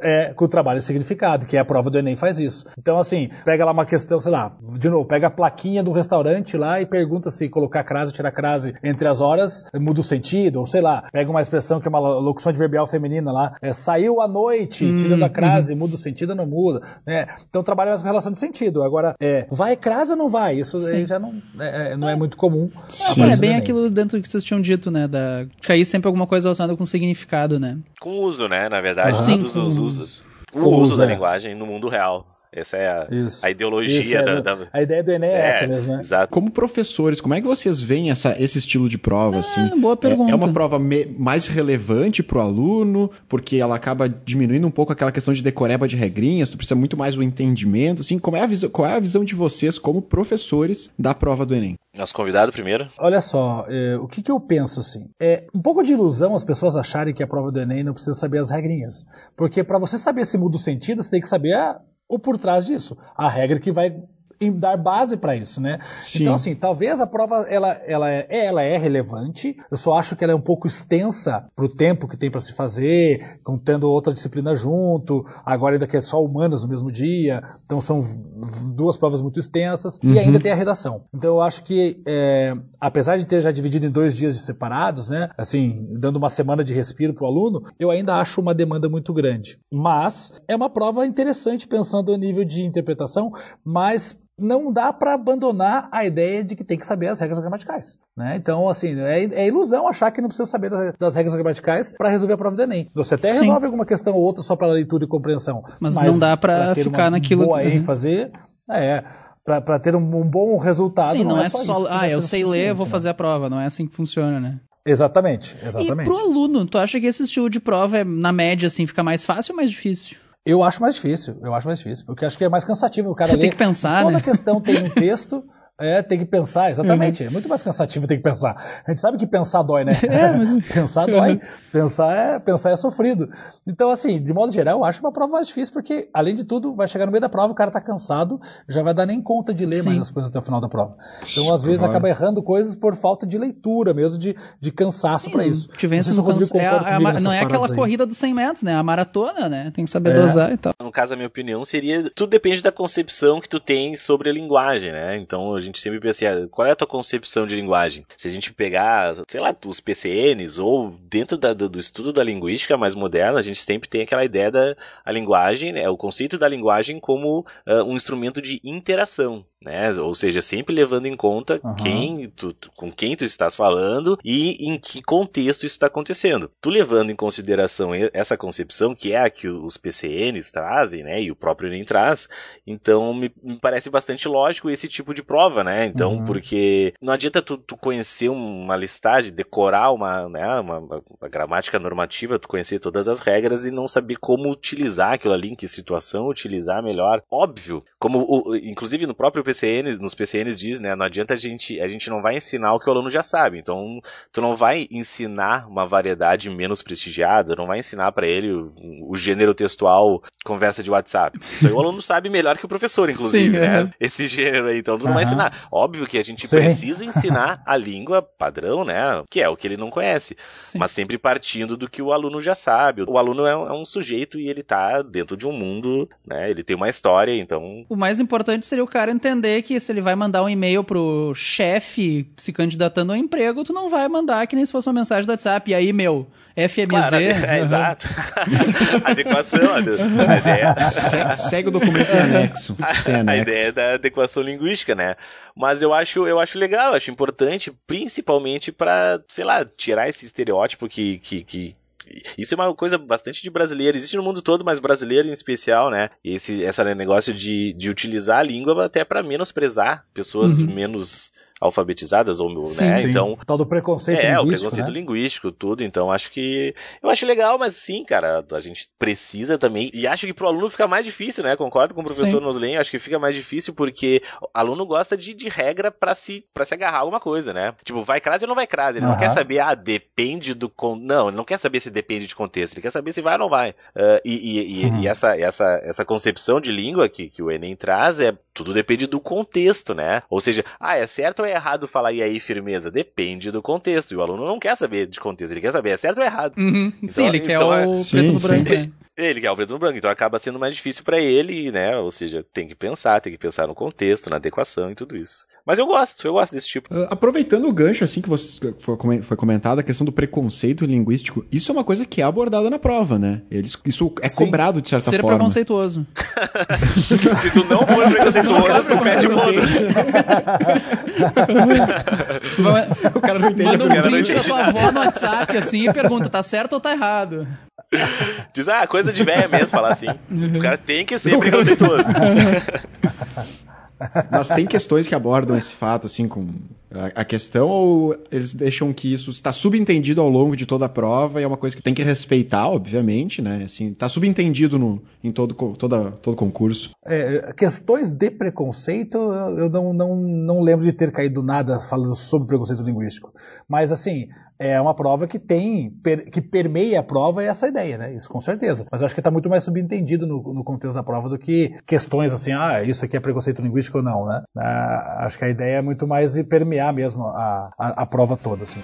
é com o trabalho e significado, que é a prova do Enem faz isso. Então, assim, pega lá uma questão, sei lá, de novo, pega a plaquinha do restaurante lá e pergunta se colocar crase ou tirar crase entre as horas muda o sentido, ou sei lá, pega uma expressão que é uma locução adverbial feminina lá, é, saiu à noite, Hum, tirando a uhum. crase, muda o sentido ou não muda, né? Então trabalha mais com relação de sentido. Agora, é, vai crase ou não vai? Isso já não é, é- não é muito comum. Mas é no bem Enem. Aquilo dentro que vocês tinham dito, né? Da... Cair sempre alguma coisa relacionada com significado, né? Com uso, né? Na verdade, Aham. Sim, todos com os uso. usos. O Com uso uso, da é. linguagem no mundo real. Essa é a, a ideologia Isso, é, da, no- da- A ideia do Enem é, essa É, mesmo, né? Exato. Como professores, como é que vocês veem essa- esse estilo de prova? assim? boa pergunta. É, é uma prova me- mais relevante para o aluno, porque ela acaba diminuindo um pouco aquela questão de decoreba de regrinhas, tu precisa muito mais do entendimento. Assim, como é a visão, qual é a visão de vocês como professores da prova do Enem? Nosso convidado primeiro. Olha só, é, o que, que eu penso assim? É um pouco de ilusão as pessoas acharem que a prova do Enem não precisa saber as regrinhas. Porque para você saber se muda o sentido, você tem que saber a- o por trás disso. A regra que vai dar base para isso, né? Sim. Então, assim, talvez a prova ela, ela, é, ela é relevante, eu só acho que ela é um pouco extensa para o tempo que tem para se fazer, contando outra disciplina junto, agora ainda que é só humanas no mesmo dia, então são duas provas muito extensas, e ainda tem a redação. Então eu acho que, é, apesar de ter já dividido em dois dias separados, né, assim, dando uma semana de respiro para o aluno, eu ainda acho uma demanda muito grande. Mas é uma prova interessante pensando a nível de interpretação, mas não dá para abandonar a ideia de que tem que saber as regras gramaticais. Né? Então, assim, é, é ilusão achar que não precisa saber das, das regras gramaticais para resolver a prova do Enem. Você até Sim. resolve alguma questão ou outra só para leitura e compreensão. Mas não dá ter ficar naquilo- Boa Uhum. ênfase, é. Para ter um, um bom resultado. Sim, não, é, só, só. isso que ah, eu sei ler, vou né? fazer a prova. Não é assim que funciona, né? Exatamente, E exatamente. pro aluno, tu acha que esse estilo de prova, é, na média, assim, fica mais fácil ou mais difícil? Eu acho mais difícil, eu acho mais difícil, porque acho que é mais cansativo o cara Tem ler. que pensar, Toda né? questão tem um texto, é, tem que pensar, exatamente. É muito mais cansativo ter que pensar. A gente sabe que pensar dói, né? É, mas- pensar dói, pensar é, pensar é sofrido. Então, assim, de modo geral, eu acho uma prova mais difícil, porque, além de tudo, vai chegar no meio da prova, o cara tá cansado, já vai dar nem conta de ler Sim. mais as coisas até o final da prova. Então, às vezes, Claro. acaba errando coisas por falta de leitura mesmo, de, de cansaço para isso. Te vence Não cansa... é a- é a Não é aquela aí. corrida dos 100 metros, né? A maratona, né? Tem que saber É. dosar e tal. No caso, a minha opinião seria. Tudo depende da concepção que tu tem sobre a linguagem, né? Então a gente sempre pensa assim, ah, qual é a tua concepção de linguagem? Se a gente pegar, sei lá, os PCNs ou dentro da- do, do estudo da linguística mais moderna, a gente sempre tem aquela ideia da a linguagem, né? O conceito da linguagem como ah, um instrumento de interação. Né? Ou seja, sempre levando em conta Aham. quem tu, tu- com quem tu estás falando e em que contexto isso está acontecendo. Tu levando em consideração essa concepção, que é a que os PCNs trazem, né, e o próprio Enem traz, então me, me parece bastante lógico esse tipo de prova, né? Então, Uhum. porque não adianta tu, tu conhecer uma listagem, decorar uma, né, uma, uma- gramática normativa, tu conhecer todas as regras e não saber como utilizar aquilo ali, em que situação utilizar melhor. Óbvio, como o, inclusive no próprio PCN, nos PCNs diz, né, não adianta a gente, a gente não vai ensinar o que o aluno já sabe. Então, tu não vai ensinar uma variedade menos prestigiada, não vai ensinar para ele o, o gênero textual conversa de WhatsApp. Isso aí o aluno sabe melhor que o professor, inclusive, Sim, né? é. Esse gênero aí, então tu não vai Aham. Ensinar. Óbvio que a gente Sim. precisa ensinar a língua padrão, né? Que é o que ele não conhece. Sim. Mas sempre partindo do que o aluno já sabe. O aluno é um, é um sujeito e ele tá dentro de um mundo, né? Ele tem uma história, então. O mais importante seria o cara entender que se ele vai mandar um e-mail pro chefe se candidatando ao emprego, tu não vai mandar que nem se fosse uma mensagem do WhatsApp. E aí, meu, FMZ. Claro, é, exato. adequação, a, a ideia. Se- segue o documento em anexo. A anexo. ideia da adequação linguística, né? Mas eu acho, eu acho legal, eu acho importante, principalmente para, sei lá, tirar esse estereótipo que, que, que isso é uma coisa bastante de brasileiro. Existe no mundo todo, mas brasileiro em especial, né? Esse, esse negócio de, de utilizar a língua até para menosprezar pessoas Uhum. menos alfabetizadas ou Sim, né? Sim. Então O tal do preconceito é, o linguístico, preconceito né? linguístico, tudo. Então, acho que. Eu acho legal, mas sim, cara, a gente precisa também. E acho que pro aluno fica mais difícil, né? Concordo com o professor. Noslen, acho que fica mais difícil porque o aluno gosta de, de regra pra se, pra se agarrar a alguma coisa, né? Tipo, vai crase ou não vai crase. Ele não Aham. quer saber, ah, depende do. Con... Não, ele não quer saber se depende de contexto, ele quer saber se vai ou não vai. E e, e- Uhum. e essa, essa, essa concepção de língua que, que o Enem traz é tudo depende do contexto, né? Ou seja, ah, é certo ou é é errado falar e aí firmeza? Depende do contexto. E o aluno não quer saber de contexto, ele quer saber é certo ou errado. Uhum. Sim, ele quer então é- o Sim, preto no sim. branco, né? Ele quer o preto no branco, então acaba sendo mais difícil pra ele, né? Ou seja, tem que pensar, tem que pensar no contexto, na adequação e tudo isso. Mas eu gosto, eu gosto desse tipo. Uh, aproveitando o gancho, assim, que você, foi, comen- foi comentado, a questão do preconceito linguístico, isso é uma coisa que é abordada na prova, né? Eles, isso é Sim. cobrado de certa Ser forma. preconceituoso. Se tu não for preconceituoso, tu perde ponto. O cara não entende Manda um print da tua avó no WhatsApp assim e pergunta, tá certo ou tá errado? Diz, ah, coisa de velha mesmo falar assim. O cara tem que ser preconceituoso. Mas tem questões que abordam esse fato, assim, com a, questão, ou eles deixam que isso está subentendido ao longo de toda a prova e é uma coisa que tem que respeitar, obviamente, né? Assim, tá subentendido no, em todo, toda, todo concurso. É, questões de preconceito, eu não, não, não lembro de ter caído nada falando sobre preconceito linguístico. Mas, assim, é uma prova que tem, per- que permeia a prova essa ideia, né? Isso com certeza. Mas eu acho que está muito mais subentendido no, no contexto da prova do que questões assim, ah, isso aqui é preconceito linguístico ou não, né? Ah, acho que a ideia é muito mais de permear mesmo a, a, a prova toda, assim.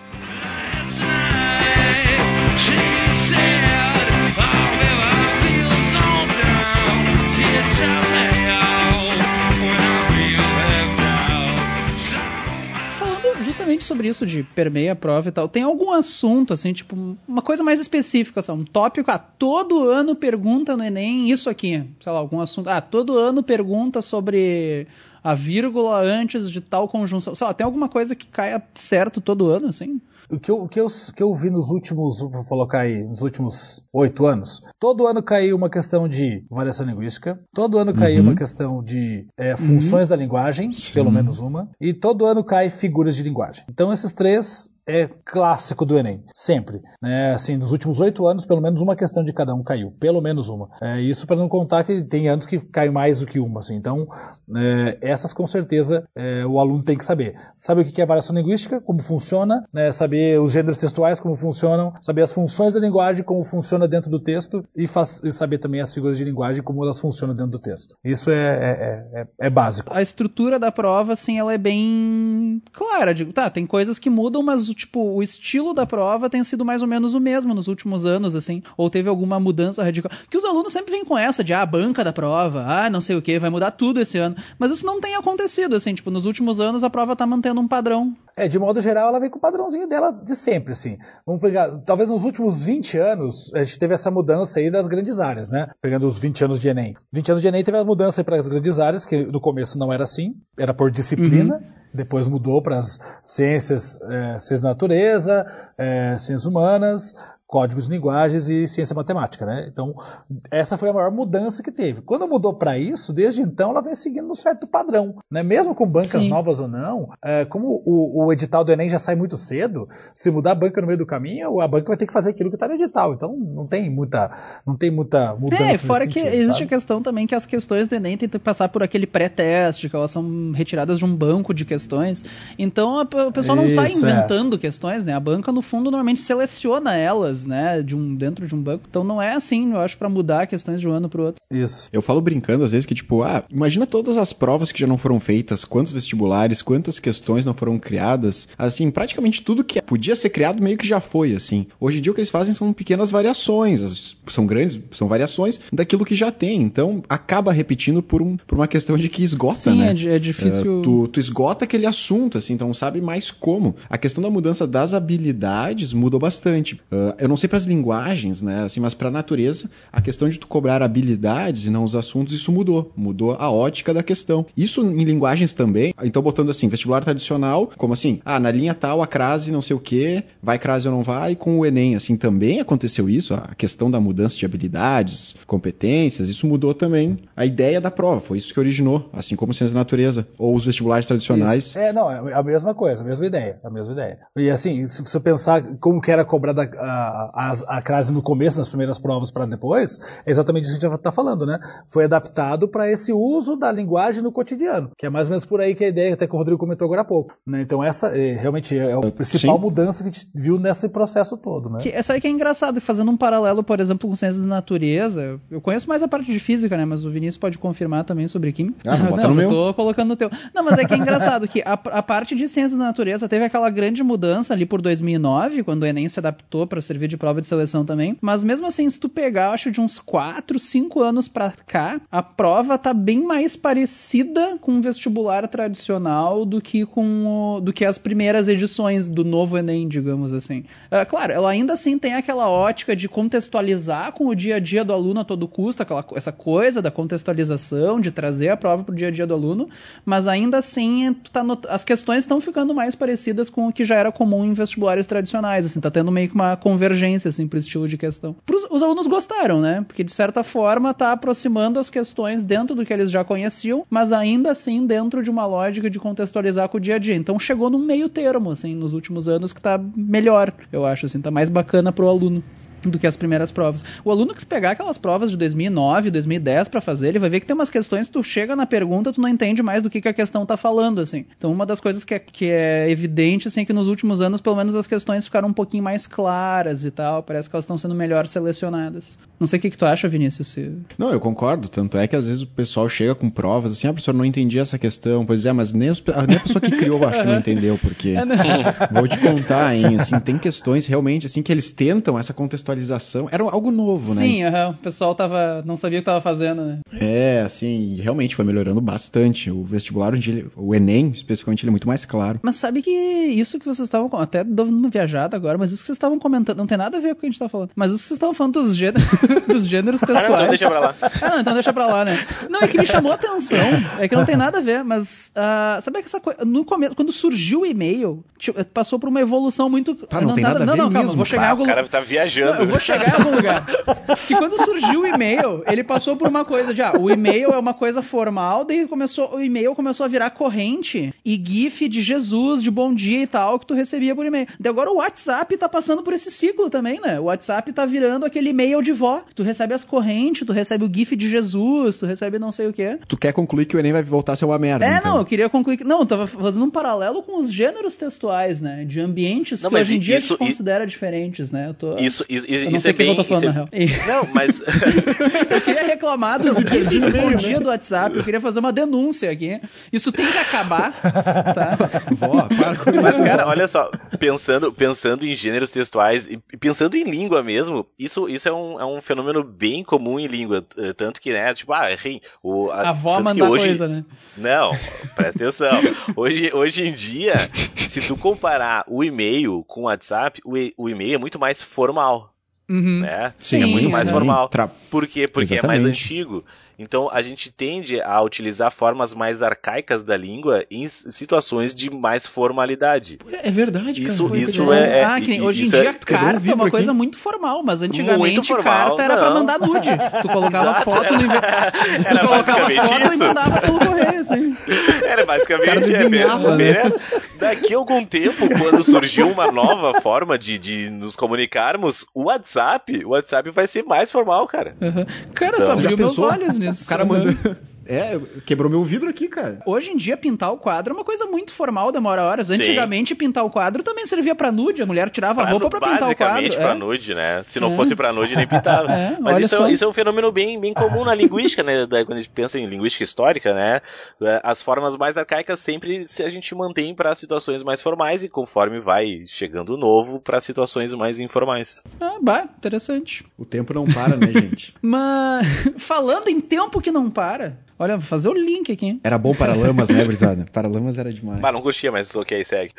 Sobre isso de permeia a prova e tal, tem algum assunto, assim, tipo, uma coisa mais específica, assim, um tópico, ah, todo ano pergunta no Enem isso aqui, sei lá, algum assunto, ah, todo ano pergunta sobre a vírgula antes de tal conjunção, sei lá, tem alguma coisa que caia certo todo ano, assim? O que eu, o que eu, que eu vi nos últimos, vou colocar aí, nos últimos oito anos, todo ano caiu uma questão de variação linguística, todo ano caiu uma questão de é, funções da linguagem, pelo menos uma, e todo ano cai figuras de linguagem. Então esses três é clássico do Enem, sempre. Né? Assim, nos últimos oito anos, pelo menos uma questão de cada um caiu, pelo menos uma. É, isso para não contar que tem anos que cai mais do que uma. Assim. Então, é, essas com certeza é, o aluno tem que saber. Saber o que é variação linguística, como funciona, né? saber os gêneros textuais, como funcionam, saber as funções da linguagem, como funciona dentro do texto, e, faz- e saber também as figuras de linguagem, como elas funcionam dentro do texto. Isso é, é- é- é básico. a estrutura da prova, assim, ela é bem clara. Digo, tá, tem coisas que mudam, mas tipo, o estilo da prova tem sido mais ou menos o mesmo nos últimos anos, assim. Ou teve alguma mudança radical. Que os alunos sempre vêm com essa de, ah, banca da prova, ah, não sei o que, vai mudar tudo esse ano. Mas isso não tem acontecido, assim, tipo, nos últimos anos a prova tá mantendo um padrão. É, de modo geral, ela vem com o padrãozinho dela de sempre, assim. Vamos pegar, talvez nos últimos 20 anos, a gente teve essa mudança aí das grandes áreas, né? Pegando os 20 anos de Enem. 20 anos de Enem teve a mudança para as grandes áreas, que no começo não era assim, era por disciplina, depois mudou para as ciências, é, ciências natureza, é, ciências humanas, códigos de linguagens e ciência matemática, né? Então, essa foi a maior mudança que teve. Quando mudou para isso, desde então ela vem seguindo um certo padrão, né? Mesmo com bancas Sim. novas ou não, é, como o, o edital do Enem já sai muito cedo, se mudar a banca no meio do caminho, a banca vai ter que fazer aquilo que está no edital. Então, não tem muita, não tem muita mudança. É, fora que existe sabe? a questão também que as questões do Enem têm que passar por aquele pré-teste, que elas são retiradas de um banco de questões. Então a, o pessoal não sai Isso, é. inventando questões, né? A banca, no fundo, normalmente seleciona elas, né? De um, dentro de um banco. Então não é assim, eu acho, pra mudar questões de um ano pro outro. Isso. Eu falo brincando às vezes que, tipo, ah, imagina todas as provas que já não foram feitas, quantos vestibulares, quantas questões não foram criadas. Assim, praticamente tudo que podia ser criado meio que já foi, assim. Hoje em dia o que eles fazem são pequenas variações, são grandes, são variações daquilo que já tem. Então acaba repetindo por, um, por uma questão de que esgota, Sim, né? é, di- é difícil. É, tu, tu esgota aquele assunto, assim, então não sabe mais como. A questão da mudança das habilidades mudou bastante. Ah, eu não sei para as linguagens, né, assim, mas para a natureza, a questão de tu cobrar habilidades e não os assuntos, isso mudou. Mudou a ótica da questão. Isso em linguagens também. Então, botando assim, vestibular tradicional, como assim, ah, na linha tal, a crase não sei o que, vai crase ou não vai, com o Enem, assim, também aconteceu isso, a questão da mudança de habilidades, competências, isso mudou também a ideia da prova, foi isso que originou, assim como ciência da natureza, ou os vestibulares tradicionais. Isso. É, não, é a mesma coisa, a mesma ideia, a mesma ideia. E assim, se você pensar como que era cobrada a, a, a, crase no começo, nas primeiras provas para depois, é exatamente isso que a gente está falando, né? Foi adaptado para esse uso da linguagem no cotidiano, que é mais ou menos por aí que a ideia, até que o Rodrigo comentou agora há pouco. Né? Então essa é, realmente é a principal Sim. mudança que a gente viu nesse processo todo, né? Que, essa aí que é engraçado, fazendo um paralelo, por exemplo, com ciências da natureza. Eu conheço mais a parte de física, né? Mas o Vinícius pode confirmar também sobre química. Ah, bota não, no eu meu. tô colocando no teu. Não, mas é que é engraçado que a, a parte de ciências da natureza teve aquela grande mudança ali por 2009, quando o Enem se adaptou para servir de prova de seleção também. Mas mesmo assim, se tu pegar, acho de uns 4, 5 anos pra cá, a prova tá bem mais parecida com o vestibular tradicional do que com o, do que as primeiras edições do novo Enem, digamos assim. É, claro, ela ainda assim tem aquela ótica de contextualizar com o dia a dia do aluno a todo custo, aquela, essa coisa da contextualização, de trazer a prova pro dia a dia do aluno, mas ainda assim tá not- as questões estão ficando mais parecidas com o que já era comum em vestibulares tradicionais, assim, tá tendo meio que uma convergência assim pro estilo de questão. Pros, os alunos gostaram, né? Porque de certa forma tá aproximando as questões dentro do que eles já conheciam, mas ainda assim dentro de uma lógica de contextualizar com o dia a dia. Então chegou num meio termo, assim, nos últimos anos que tá melhor, eu acho, assim, tá mais bacana pro aluno do que as primeiras provas. O aluno que se pegar aquelas provas de 2009, 2010 pra fazer, ele vai ver que tem umas questões que tu chega na pergunta, tu não entende mais do que, que a questão tá falando, assim. Então uma das coisas que é, que é evidente, assim, é que nos últimos anos, pelo menos as questões ficaram um pouquinho mais claras e tal, parece que elas estão sendo melhor selecionadas. Não sei o que, que tu acha, Vinícius, se... Não, eu concordo. Tanto é que às vezes o pessoal chega com provas assim, ah, professor, não entendi essa questão. Pois é, mas nem, os- nem a pessoa que criou eu acho que não entendeu, porque. Vou te contar, hein, assim, tem questões realmente, assim, que eles tentam essa contextualização. Era algo novo, né? Sim, o pessoal tava, não sabia o que tava fazendo, né? É, assim, realmente foi melhorando bastante. O vestibular, onde ele- o Enem, especificamente, ele é muito mais claro. Mas sabe que isso que vocês estavam. Até dando uma viajada agora, mas isso que vocês estavam comentando. Não tem nada a ver com o que a gente tá falando. Mas isso que vocês estavam falando dos, gê- dos gêneros Ah, não, textuais. então deixa pra lá. Ah, não, então deixa pra lá, né? Não, é que me chamou a atenção. É que não tem nada a ver, mas. ah, sabe que essa coisa. No começo, quando surgiu o e-mail, passou por uma evolução muito. Tá, não tem nada a Não, ver não, calma, mesmo, vou chegar Ah, algum o cara tá viajando. Eu vou chegar em algum lugar. Que quando surgiu o e-mail, ele passou por uma coisa de, ah, o e-mail é uma coisa formal, daí começou, o e-mail começou a virar corrente e gif de Jesus, de bom dia e tal, que tu recebia por e-mail. Daí agora o WhatsApp tá passando por esse ciclo também, né? O WhatsApp tá virando aquele e-mail de vó. Tu recebe as correntes, tu recebe o gif de Jesus, tu recebe não sei o quê. Tu quer concluir que o Enem vai voltar a ser uma merda. É, então. não, eu queria concluir que. Não, eu tava fazendo um paralelo com os gêneros textuais, né? De ambientes Não, que hoje em dia isso- a gente considera diferentes, né? Eu tô. Isso, isso, Eu não isso sei é o que eu tô falando, isso na é- real. Não, mas. Eu queria reclamar do de bom dia do WhatsApp, eu queria fazer uma denúncia aqui. Isso tem que acabar, tá? Vó, para com Mas, cara, olha só, pensando, pensando em gêneros textuais e pensando em língua mesmo, isso, isso é, um, é um fenômeno bem comum em língua. eh, Tanto que, né, tipo, ah, errei. O, A avó que manda hoje, coisa, né? Não, presta atenção. Hoje, hoje em dia, se tu comparar o e-mail com o WhatsApp, o, e- o e-mail é muito mais formal, Uhum. né? Sim, é muito mais sim. formal. Tra- Por quê? Porque é mais Exatamente. antigo. Então a gente tende a utilizar formas mais arcaicas da língua em situações de mais formalidade. É verdade, cara. Isso- Coisa isso de- é- ah, que nem- hoje em é- dia, o carta é uma aqui? coisa muito formal, mas antigamente formal, carta era pra não. mandar nude. Tu colocava Exato, foto no inve... Era Tu colocava basicamente foto e isso. mandava pelo correio, assim. Era basicamente cara desenhava, é, né? Daqui a algum tempo, quando surgiu uma nova forma de, de nos comunicarmos, o WhatsApp, o WhatsApp vai ser mais formal, cara. Uhum. Cara, tu Então, abriu Já meus olhos nisso. O cara Uhum. manda. É, quebrou meu vidro aqui, cara. Hoje em dia, pintar o quadro é uma coisa muito formal, demora horas. Sim. Antigamente, pintar o quadro também servia pra nude. A mulher tirava a Pra- roupa pra pintar o quadro. basicamente pra é. nude, né? Se não É. fosse pra nude, nem pintava. É, Mas isso só. é, isso é um fenômeno bem, bem comum na linguística, né? Quando a gente pensa em linguística histórica, né? É, As formas mais arcaicas sempre se a gente mantém para situações mais formais e conforme vai chegando o novo para situações mais informais. Ah, bah, interessante. O tempo não para, né, gente? Mas, falando em tempo que não para, olha, vou fazer o link aqui. Era bom para lamas, né, Brisada? Para lamas era demais. Bah, não curtia, mas ok, segue.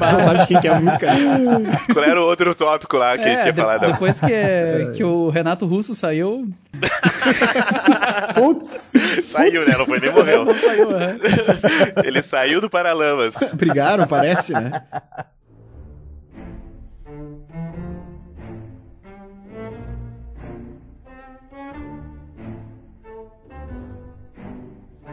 não sabe de quem que é a música. Qual era o outro tópico lá que a gente É, tinha de- falado? depois que, que o Renato Russo saiu, Putz, Saiu, né? Não foi nem morreu. não saiu, é. Ele saiu do Paralamas. Brigaram, parece, né?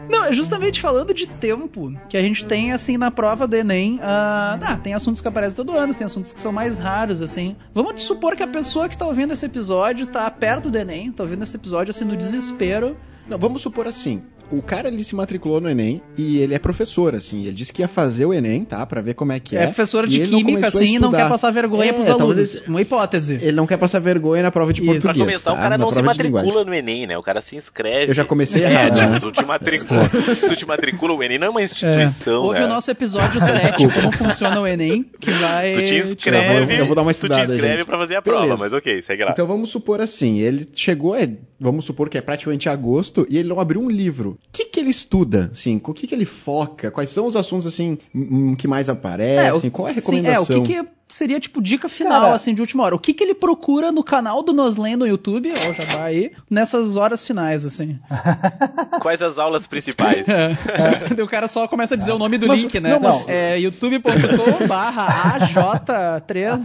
Não, é justamente falando de tempo que a gente tem, assim, na prova do Enem. ah, tá, tem assuntos que aparecem todo ano, tem assuntos que são mais raros, assim. Vamos supor que a pessoa que tá ouvindo esse episódio tá perto do Enem, tá ouvindo esse episódio, assim, no desespero. Não, vamos supor assim. O cara ele se matriculou no Enem e ele é professor, assim. Ele disse que ia fazer o Enem, tá? Pra ver como é que é. É, professor de ele química, assim, e não quer passar vergonha É, pros alunos. esse- Uma hipótese. Ele não quer passar vergonha na prova de Isso. português. Pra começar, tá? o cara Na não se prova matricula no Enem, né? O cara se inscreve. Eu já comecei É, errado, tipo, né? tu te matricula. tu te matricula, o Enem não é uma É. instituição, Ouve né? o nosso episódio 7, como funciona o Enem, que vai. Tu te Eu inscreve, vou- eu vou dar uma tu te estudada, inscreve gente. pra fazer a prova, Beleza. mas ok, segue lá. Então vamos supor assim, ele chegou, é, vamos supor que é praticamente agosto, e ele não abriu um livro. O que que ele estuda, assim? O que que ele foca? Quais são os assuntos, assim, que mais aparecem? Qual é a sim, recomendação? é, o que, que seria, tipo, dica final, Cara- assim, de última hora? O que, que ele procura no canal do Noslen no YouTube, ó, já vai aí, nessas horas finais, assim. Quais as aulas principais? Daí o cara só começa a dizer o nome do Mas- link, né? não, mas- É youtube.com barra AJ3.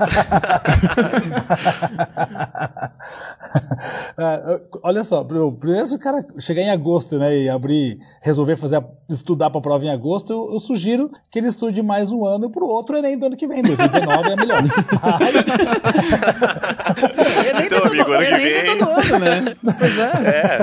Ah, olha só, primeiro se o cara chegar em agosto, né, e abrir, resolver fazer estudar para a prova em agosto, eu, eu sugiro que ele estude mais um ano pro outro Enem do ano que vem, 2019 é melhor. Mas, Então, amigo, ano que tem vem- todo ano, né? Pois é.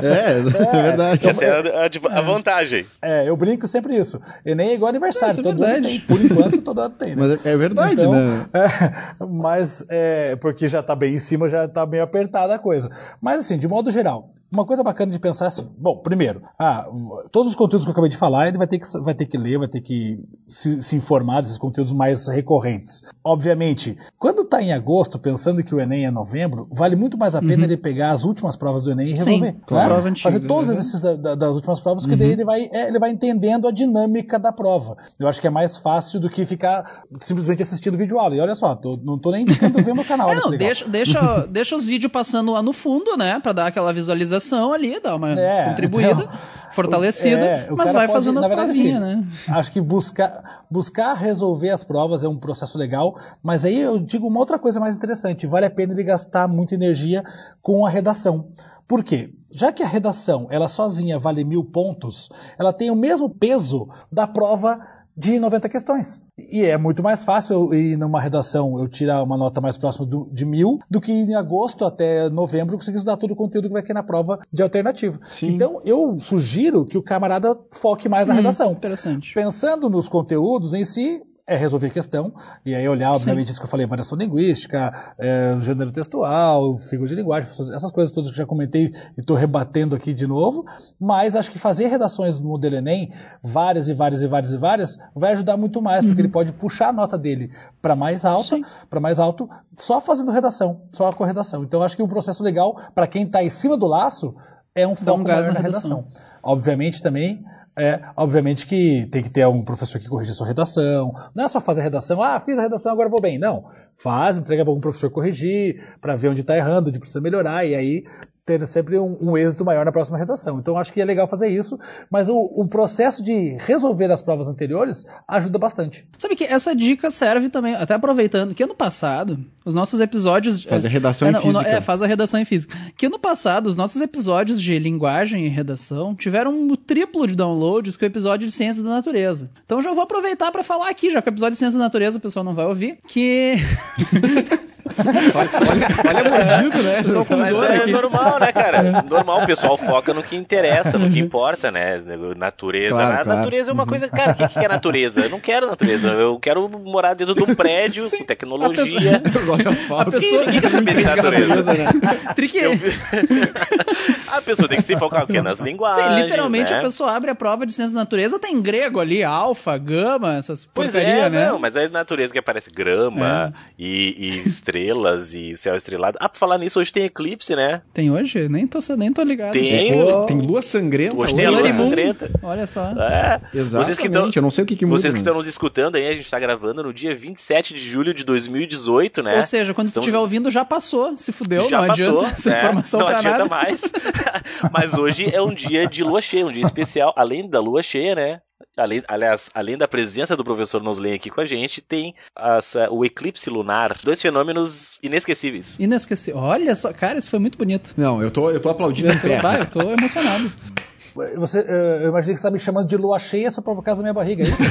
É, é, verdade. Essa é a, a- a vantagem. é, eu brinco sempre isso. Enem é igual aniversário, é todo ano verdade. tem, por enquanto todo ano tem. Né? Mas é, é verdade, Então, né? é, mas é, porque já tá bem em cima, já tá meio apertada a coisa. Mas assim, de modo geral, uma coisa bacana de pensar assim, bom, primeiro, ah, todos os conteúdos que eu acabei de falar, ele vai ter que, vai ter que ler, vai ter que se, se informar desses conteúdos mais recorrentes. Obviamente, quando tá em agosto, pensando que o Enem é novembro, vale muito mais a pena ele pegar as últimas provas do Enem e Uhum. Sim, resolver. claro. né? Fazer todos os uhum. exercícios da- da- das últimas provas, que daí ele vai, é, ele vai entendendo a dinâmica da prova. Eu acho que é mais fácil do que ficar simplesmente assistindo vídeo aula. E olha só, tô- não tô nem indicando ver no canal. É, que não, deixa, deixa, deixa os vídeos passando lá no fundo, né? Pra dar aquela visualização ali, dar uma É, contribuída, então, fortalecida, É, mas vai pode, fazendo as provinhas, assim, né? Acho que buscar, buscar resolver as provas é um processo legal, mas aí eu digo uma outra coisa mais interessante: vale a pena ele gastar muita energia com a redação. Por quê? Já que a redação, ela sozinha vale mil pontos, ela tem o mesmo peso da prova de 90 questões. E é muito mais fácil eu ir numa redação eu tirar uma nota mais próxima do- de mil do que em agosto até novembro conseguir estudar todo o conteúdo que vai ter na prova de alternativa. Então eu sugiro que o camarada foque mais na Hum, redação. interessante. Pensando nos conteúdos em si, é resolver questão, e aí olhar, obviamente, isso que eu falei, variação linguística, é, gênero textual, figura de linguagem, essas coisas todas que eu já comentei e estou rebatendo aqui de novo, mas acho que fazer redações no modelo Enem, várias e várias e várias e várias, vai ajudar muito mais, porque ele pode puxar a nota dele para mais alta, para mais alto, só fazendo redação, só a corredação. Então acho que um processo legal para quem está em cima do laço é um foco gás maior na na redação. redação. Obviamente também, é, obviamente que tem que ter um professor que corrija a sua redação. Não é só fazer a redação, ah, fiz a redação, agora vou bem. Não. Faz, entrega para algum professor corrigir, para ver onde está errando, onde precisa melhorar, e aí ter sempre um, um êxito maior na próxima redação. Então acho que é legal fazer isso, mas o, o processo de resolver as provas anteriores ajuda bastante. Sabe que essa dica serve também, até aproveitando, que ano passado, os nossos episódios. Fazer redação é, em no- física. É, faz a redação em física. Que ano passado, os nossos episódios de linguagem e redação tiveram o triplo de downloads que o episódio de ciência da natureza. Então já vou aproveitar para falar aqui, já que o episódio de ciência da natureza o pessoal não vai ouvir, que. Olha mordido, né? Pessoal com Mas dor é aqui. normal, né, cara? Normal, o pessoal foca no que interessa, no que importa, né? Natureza. Claro, a claro. natureza é uma coisa. Cara, o que, que é natureza? Eu não quero natureza. Eu quero morar dentro de um prédio com tecnologia. Eu gosto de asfalto. A pessoa- Ninguém quer saber de natureza. né? Trique. Eu- a pessoa tem que se focar o quê? Nas linguagens. Sim, literalmente né? a pessoa abre a prova de ciência da natureza, tem grego ali, alfa, gama, essas Pois porcaria, é, né? não, mas é natureza que aparece grama e, e estrelas e céu estrelado. Ah, pra falar nisso, hoje tem eclipse, né? Tem hoje? Nem tô, nem tô ligado. Tem. Pô, Tem lua sangrenta Hoje tem a lua sangrenta. Olha só. É. Exatamente, Vocês que estão, eu não sei o que, que muda. vocês que mas- estão nos escutando aí, a gente tá gravando no dia 27 de julho de 2018, né? Ou seja, quando Estamos- estiver ouvindo, já passou. Se fudeu, já não passou, adianta essa né? informação não pra adianta nada. mais. Mas hoje é um dia de lua cheia, um dia especial. Além da lua cheia, né? Além, aliás, além da presença do professor Noslen aqui com a gente, tem as, uh, o eclipse lunar. Dois fenômenos inesquecíveis. Inesquecível. Olha só, cara, isso foi muito bonito. Não, eu tô, eu tô aplaudindo Eu tô, pé. vai, eu tô emocionado. Você, eh, eu imaginei que você tá me chamando de lua cheia só por causa da minha barriga, é isso?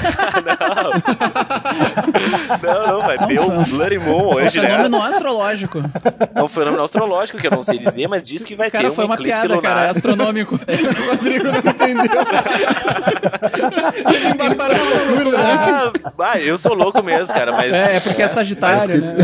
Não, não, vai ter Não, o foi- Bloody Moon hoje, né? Fenômeno astrológico. É um fenômeno astrológico que eu não sei dizer, mas diz que vai Cara, ter um foi uma eclipse piada, lunar. cara, é astronômico. O Rodrigo não entendeu. Ele embarcou na loucura, né? Ah, eu sou louco mesmo, cara, mas... É, é porque é Sagitário, né?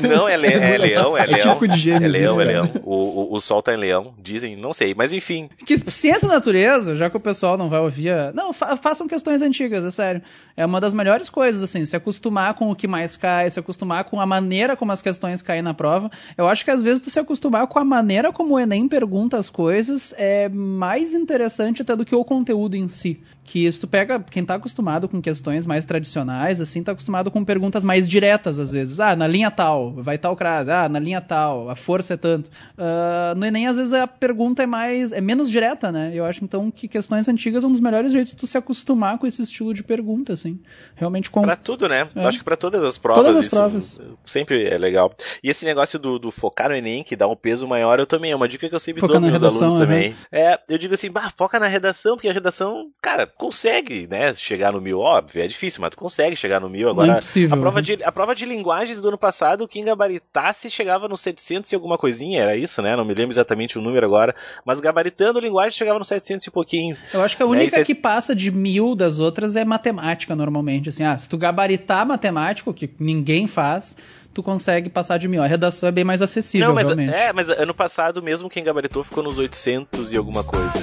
Não, é, le- é leão, é É leão. típico de gêmeos É leão, isso, é leão. O, o, o sol tá em leão, dizem, não sei, mas enfim. Que ciência da natureza, já que o pessoal não vai ouvir. Não, fa- façam questões antigas, é sério. É uma das melhores coisas, assim, se acostumar com o que mais cai, se acostumar com a maneira como as questões caem na prova. Eu acho que às vezes tu se acostumar com a maneira como o Enem pergunta as coisas é mais interessante até do que o conteúdo em si. Que se tu pega quem tá acostumado com questões mais tradicionais, assim, tá acostumado com perguntas mais diretas às vezes. Ah, na linha tal, vai tal crase. Ah, na linha tal, a força é tanto. Ah, no Enem, às vezes, a pergunta é mais. é menos direta, né? Eu acho então que questões antigas é um dos melhores jeitos de tu se acostumar com esse estilo de pergunta, assim. Realmente com. Pra tudo, né? É. Eu acho que pra todas as provas Todas as provas. sempre é legal. E esse negócio do, do focar no Enem, que dá um peso maior, eu também, é uma dica que eu sempre Focar dou pros meus redação, alunos também. É, eu digo assim, bah, foca na redação, porque a redação, cara, consegue, né, chegar no mil, óbvio, é difícil, mas tu consegue chegar no mil. Agora, é impossível. a prova, né? de, a prova de linguagens do ano passado, quem gabaritasse chegava no 700 e alguma coisinha, era isso, né? Não me lembro exatamente o número agora, mas gabaritando linguagem chegava no 700 e pouquinho. Eu acho que a É, única isso é- que passa de mil das outras é matemática, normalmente. Assim, ah, se tu gabaritar matemática, o que ninguém faz, tu consegue passar de mil. A redação é bem mais acessível, Não, mas, realmente. é, mas ano passado, mesmo quem gabaritou ficou nos 800 e alguma coisa.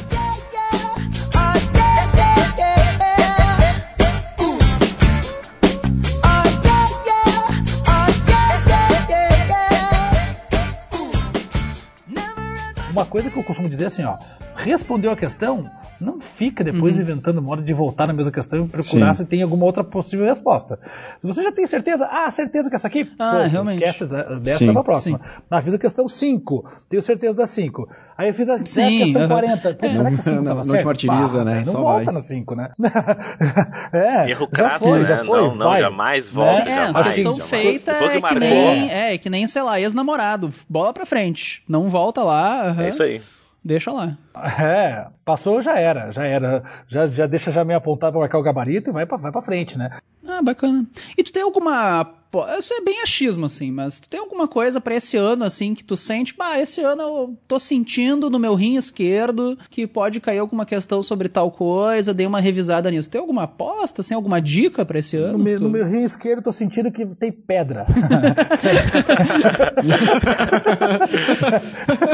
Uma coisa que eu costumo dizer assim, ó, respondeu a questão, não fica depois Uhum. inventando modo de voltar na mesma questão e procurar Sim. se tem alguma outra possível resposta. Se você já tem certeza, ah, certeza que essa aqui, Ah, realmente. esquece da- dessa Sim. pra próxima. Ah, fiz a questão 5, tenho certeza das 5. Aí eu fiz a, a Sim, questão aham. 40. Putz, será que a 5 Não, tava não te certo? martiriza, né? velho, Não Só volta vai. na 5, né? é, Erro já crasso, foi, né? já foi, não, não, jamais volta, Né? É, a jamais. questão jamais. feita é que, marcou, nem, é que nem, sei lá, ex-namorado. Bola pra frente. Não volta lá. aham, É isso aí. Deixa lá. É, passou, já era, já era. Já, já deixa já meio apontado pra marcar o gabarito e vai pra, vai pra frente, né? Ah, bacana. E tu tem alguma. Isso é bem achismo, assim, mas tu tem alguma coisa pra esse ano, assim, que tu sente, bah, esse ano eu tô sentindo no meu rim esquerdo que pode cair alguma questão sobre tal coisa, dei uma revisada nisso. Tem alguma aposta, assim, alguma dica pra esse ano? No meu, Tu- no meu rim esquerdo eu tô sentindo que tem pedra.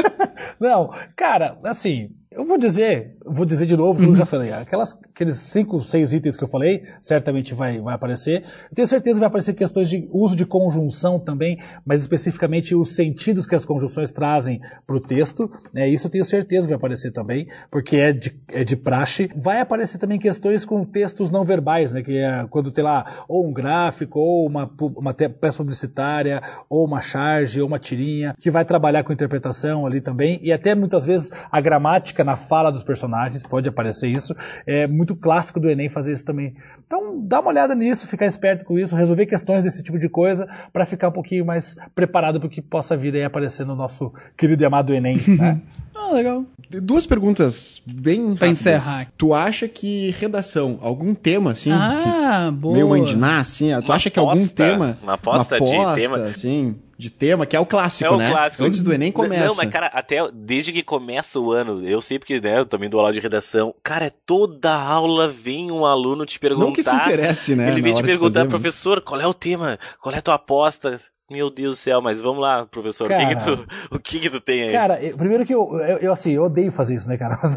Não, cara, assim, eu vou dizer, vou dizer de novo, como eu já falei, aquelas, aqueles cinco, seis itens que eu falei, certamente vai, vai aparecer. Eu tenho certeza que vai aparecer questões de uso de conjunção também, mas especificamente os sentidos que as conjunções trazem para o texto. Né, isso eu tenho certeza que vai aparecer também, porque é de, é de praxe. Vai aparecer também questões com textos não verbais, né, que é quando tem lá ou um gráfico, ou uma, uma peça publicitária, ou uma charge, ou uma tirinha, que vai trabalhar com interpretação ali também, e até muitas vezes a gramática na fala dos personagens, pode aparecer isso. É muito clássico do Enem fazer isso também. Então, dá uma olhada nisso, ficar esperto com isso, resolver questões desse tipo de coisa, para ficar um pouquinho mais preparado para o que possa vir aí aparecer no nosso querido e amado Enem. né? Ah, legal. Duas perguntas bem Pra rápidas. encerrar. Tu acha que redação, algum tema assim, ah, que boa. meio mandiná, assim, tu Uma acha que algum aposta, tema, uma aposta de tema. assim, de tema, que é o clássico, É o né? clássico. Antes do Enem começa. Não, mas cara, até desde que começa o ano, eu sei porque, né, eu também dou aula de redação. Cara, toda aula vem um aluno te perguntar. Não que isso interesse, né? Ele vem te perguntar, fazer, mas- professor, qual é o tema? Qual é a tua aposta? Meu Deus do céu, mas vamos lá, professor. O que, que Cara. tu, o que que tu tem aí? Cara, eu- primeiro que eu, eu, eu, assim, eu odeio fazer isso, né, cara? Mas,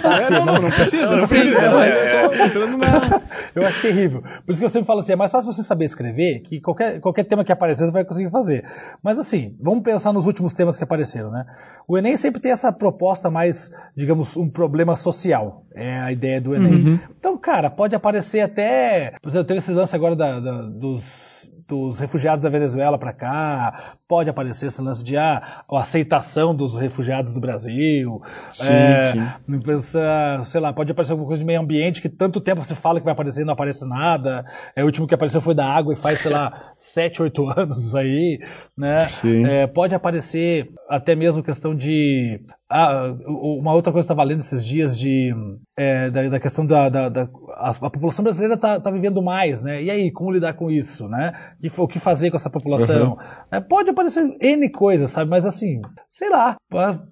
sabe, É, não, não, não precisa, não, Não precisa. precisa, não, é, eu tô entrando na... Eu acho terrível. Por isso que eu sempre falo assim, é mais fácil você saber escrever que qualquer, qualquer tema que aparecer você vai conseguir fazer. Mas assim, vamos pensar nos últimos temas que apareceram, né? O Enem sempre tem essa proposta mais, digamos, um problema social. É a ideia do Enem. Então, cara, pode aparecer até... Por exemplo, teve esse lance agora da- da- dos dos refugiados da Venezuela para cá, pode aparecer esse lance de ah, a aceitação dos refugiados do Brasil. Sim, é, sim. pensa, sei lá, pode aparecer alguma coisa de meio ambiente que tanto tempo se fala que vai aparecer e não aparece nada. É, o último que apareceu foi da água e faz, sei lá, 7, 8 anos aí, né? Sim. É, pode aparecer até mesmo questão de ah, uma outra coisa que eu estava lendo esses dias de é, da, da questão da, da, da- a, a população brasileira está tá vivendo mais, né? E aí, como lidar com isso, né? E o que fazer com essa população? É, pode aparecer n coisas, sabe? Mas assim, sei lá,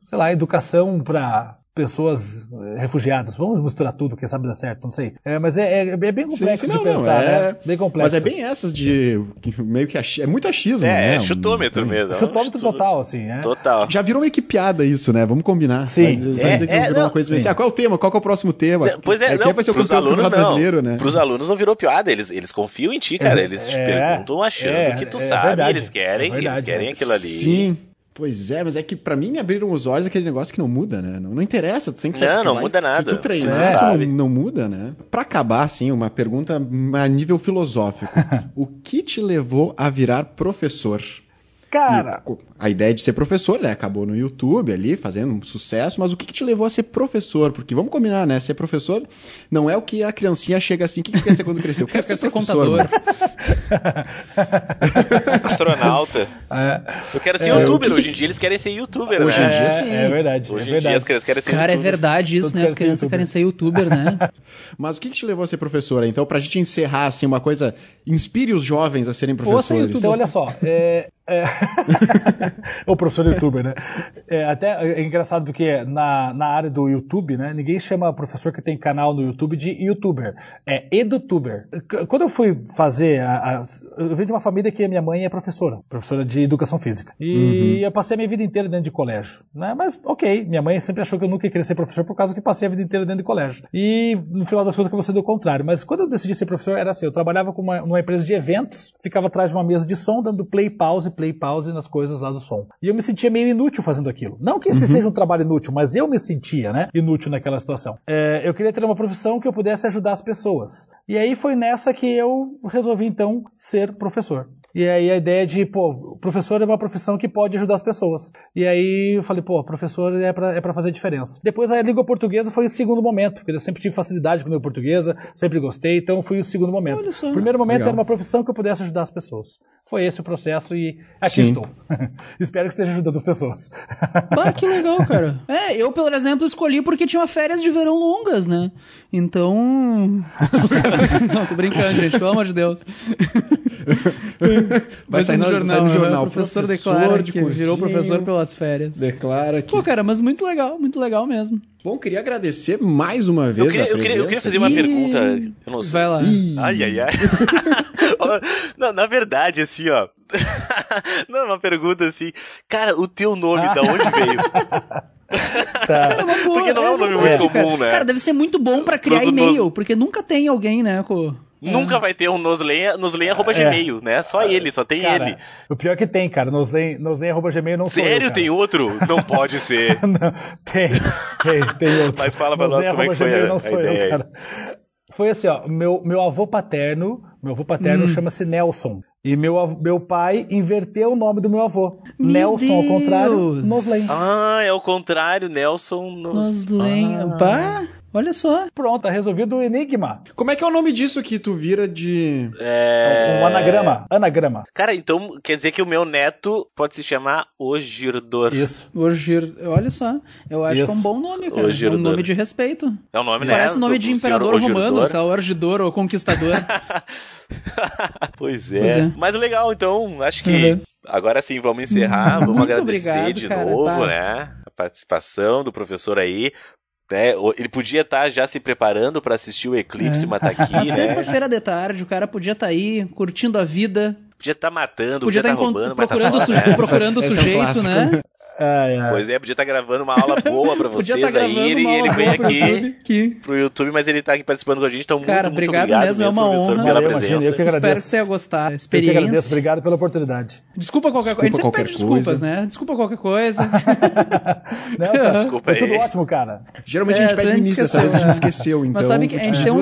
sei lá, educação para pessoas eh, refugiadas. Vamos misturar tudo, quem sabe dá certo, não sei. É, mas é, é- é bem Sim, complexo sim, de não, não, pensar, é- né? Bem complexo. Mas é bem essas de. meio que achi- é muito achismo, É, né? é chutômetro Um- mesmo. Chutômetro Chutu- total, assim, né? Total. Já virou meio que piada isso, né? Vamos combinar. Sim. Mas, É, dizer que é, virou não, uma coisa sim. assim, ah, qual é o tema? Qual é o próximo tema? Pois é, quem não, vai ser o campeão alunos brasileiro, né? Pros alunos não virou piada, eles, eles confiam em ti, cara. Eles- Eles te é, perguntam achando é, que tu é sabe, verdade, eles querem, é verdade, eles querem é. aquilo ali. Sim. Pois é, mas é que pra mim me abriram os olhos aquele negócio que não muda, né? Não, não interessa, tu tem que Não, não muda se nada, Tu treinar, tu sabe. não, não muda, né? Pra acabar, assim, uma pergunta a nível filosófico. o que te levou a virar professor? Cara, E a ideia de ser professor, né? Acabou no YouTube ali, fazendo um sucesso, mas o que, que te levou a ser professor? Porque vamos combinar, né? Ser professor não é o que a criancinha chega assim, o que, que quer ser quando crescer? Eu quero, Eu quero ser, ser professor. contador. Astronauta. é, Eu quero ser É, youtuber. que- Hoje em dia eles querem ser youtuber, Hoje né? em dia, é, sim. é verdade. Hoje é em dia as crianças querem ser Cara, é youtuber. verdade isso, Todos né? As crianças querem ser youtuber, né? Mas o que, que te levou a ser professora? Então, pra gente encerrar, assim, uma coisa, inspire os jovens a serem Ouça professores. YouTube. Então, olha só. É, é... o professor youtuber, né? É, até é engraçado porque na, na área do YouTube, né? Ninguém chama professor que tem canal no YouTube de youtuber. É edutuber. Quando eu fui fazer. A, a- eu venho de uma família que a minha mãe é professora, professora de educação física. E eu passei a minha vida inteira dentro de colégio. Né? Mas, ok, minha mãe sempre achou que eu nunca ia querer ser professor por causa que passei a vida inteira dentro de colégio. E no final das contas, acabou sendo o contrário. Mas quando eu decidi ser professor, era assim: eu trabalhava com uma, numa empresa de eventos, ficava atrás de uma mesa de som, dando play pause, play pause nas coisas lá do som. E eu me sentia meio inútil fazendo aquilo. Não que esse seja um trabalho inútil, mas eu me sentia, né, inútil naquela situação. É, eu queria ter uma profissão que eu pudesse ajudar as pessoas. E aí foi nessa que eu resolvi então ser professor. E aí a ideia de, pô, professor é uma profissão que pode ajudar as pessoas. E aí eu falei, pô, professor é pra, é pra fazer diferença. Depois a língua portuguesa foi o segundo momento, porque eu sempre tive facilidade com a língua portuguesa, sempre gostei, então foi o segundo momento. Olha só. O primeiro momento Legal. era uma profissão que eu pudesse ajudar as pessoas. Foi esse o processo e aqui Sim. estou. Espero que esteja ajudando as pessoas. Bah, que legal, cara. É, eu, por exemplo, escolhi porque tinha férias de verão longas, né? Então. Não, tô brincando, gente, pelo amor de Deus. Vai sair no, jornal, sair no né? jornal. O professor, declara de que virou cursinho, professor pelas férias. Declara que. Pô, cara, mas muito legal, muito legal mesmo. Bom, queria agradecer mais uma vez Eu queria, a eu, queria, eu queria fazer uma Ih, pergunta. Eu não sei. Vai lá. Ih, Ai, ai, ai. Não, na verdade, assim, ó. Não, uma pergunta assim. Cara, o teu nome, da onde veio? Tá. Boa, Porque não é um nome verdade, muito cara. comum, né? Cara, deve ser muito bom pra criar Pros- e-mail, nos- porque nunca tem alguém, né, com... Nunca vai ter um noslen, noslen arroba É. né? Só ele, só tem Cara, ele. o pior é que tem, cara. Noslen.gmail não sou eu, Sério, tem outro? Não pode ser. Não, tem, tem, tem outro. Mas fala pra nós como é que foi Noslen.gmail a- não a sou ideia eu, cara. Foi assim, ó, meu, meu avô paterno, meu avô paterno Hum. chama-se Nelson. E meu, meu pai inverteu o nome do meu avô. Meu Nelson, ao contrário, Deus. Noslen. Ah, é o contrário, Nelson. Nos... Noslen... Ah. Bah, olha só. Pronto, tá resolvido o enigma. Como é que é o nome disso que tu vira de. É... Um anagrama. Anagrama. Cara, então quer dizer que o meu neto pode se chamar Ogirdor. Isso. Orgir... Olha só, eu acho Isso. que é um bom nome, cara. É Orgirdor. um nome de respeito. É o nome, né? Parece o nome do- de do imperador romano, Ogirdor. sei lá, Orgidor ou Conquistador. pois, é. Pois é. Mas legal, então, acho que Uhum. agora sim vamos encerrar. Vamos Muito agradecer obrigado, de cara, novo, tá. né? A participação do professor aí. Né? Ele podia estar já se preparando para assistir o eclipse, É. mas tá aqui, Na né? sexta-feira de tarde, o cara podia estar aí, curtindo a vida, Podia estar matando, podia podia estar roubando, mas tá procurando, o só, suje- procurando o é um sujeito, clássico, né? Ai, ai. Pois é, podia estar gravando uma aula boa pra Podia vocês aí. Ele, ele vem boa pro aqui YouTube, que pro YouTube, mas ele tá aqui participando com a gente, então muito, Cara, muito obrigado obrigado mesmo, é uma professor, honra. pela Valeu, presença. imagina, eu que espero que agradeço. você tenha gostado. Eu que agradeço. Experiência. Obrigado pela oportunidade. Desculpa qualquer coisa. A gente sempre pede desculpas, coisa. né? Desculpa qualquer coisa. Não, cara, Desculpa foi tudo aí. ótimo, cara. Geralmente É, a gente a pede início, esqueceu, a gente é. esqueceu, então. Mas sabe que a vou gente te tem um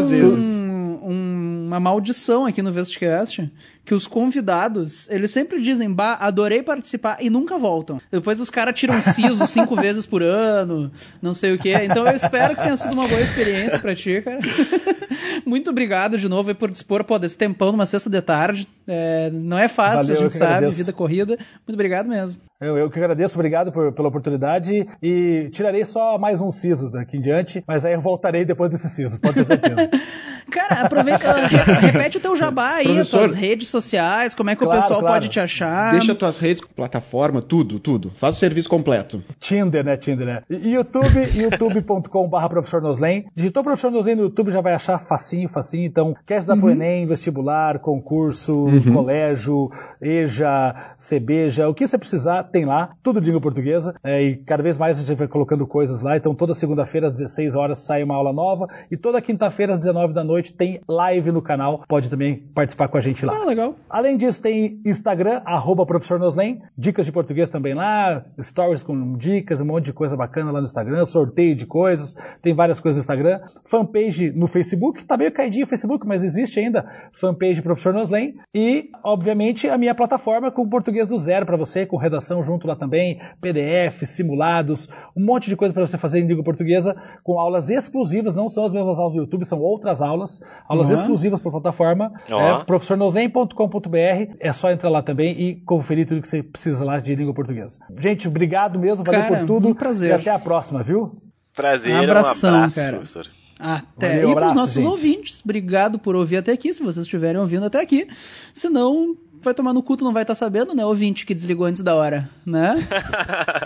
uma maldição aqui no Vestcast, que os convidados, eles sempre dizem, bah, adorei participar e nunca voltam. Depois os caras tiram siso cinco vezes por ano, não sei o quê. Então eu espero que tenha sido uma boa experiência pra ti, cara. Muito obrigado de novo por dispor, pô, desse tempão numa sexta de tarde. É, não é fácil, Valeu, a gente sabe, agradeço. vida corrida. Muito obrigado mesmo. Eu, eu que agradeço, obrigado por- pela oportunidade e tirarei só mais um siso daqui em diante, mas aí eu voltarei depois desse siso, pode ter certeza. Cara, aproveita, repete o teu jabá aí, as tuas redes sociais, como é que o Claro, pessoal claro. pode te achar. Deixa tuas redes, plataforma, tudo, tudo. Faz o serviço completo. Tinder, né? Tinder, né? YouTube, youtube.com.br professor Noslen. Digitou professor Noslen no YouTube, já vai achar facinho, facinho. Então, quer estudar pro Enem, vestibular, concurso, colégio, EJA, CBJA, o que você precisar, tem lá. Tudo de língua portuguesa. É, e cada vez mais a gente vai colocando coisas lá. Então, toda segunda-feira, às 16 horas, sai uma aula nova. E toda quinta-feira, às 19 da noite, tem live no canal. Pode também participar com a gente lá. Ah, legal. Além disso, tem Instagram, arroba professor Noslen, dicas de português também lá, stories com dicas, um monte de coisa bacana lá no Instagram, sorteio de coisas, tem várias coisas no Instagram, fanpage no Facebook, tá meio caidinho o Facebook, mas existe ainda, fanpage professor Noslen, e, obviamente, a minha plataforma com português do zero para você, com redação junto lá também, PDF, simulados, um monte de coisa para você fazer em língua portuguesa, com aulas exclusivas, não são as mesmas aulas do YouTube, são outras aulas, aulas Uhum. exclusivas para plataforma, Ó. é, professornoslen.com.br. É só entrar lá também e conferir tudo que você precisa lá de língua portuguesa. Gente, obrigado mesmo, valeu Cara, por tudo. um prazer. E até a próxima, viu? Prazer, Abração, um abraço, cara. professor. Até. Valeu, e para os nossos gente. ouvintes, obrigado por ouvir até aqui, se vocês estiverem ouvindo até aqui. Se não, vai tomar no culto, não vai estar sabendo, né? Ouvinte que desligou antes da hora, né?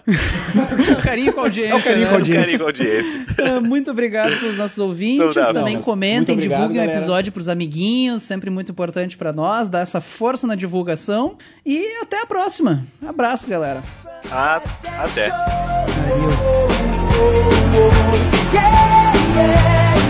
É o carinho com a audiência. É o carinho né? com a audiência. Carinho com a audiência. É, Muito obrigado pelos nossos ouvintes. Então tá. Também comentem, obrigado, divulguem o galera. episódio pros amiguinhos, sempre muito importante pra nós, dar essa força na divulgação. E até a próxima. Abraço, galera. A- até. Yeah,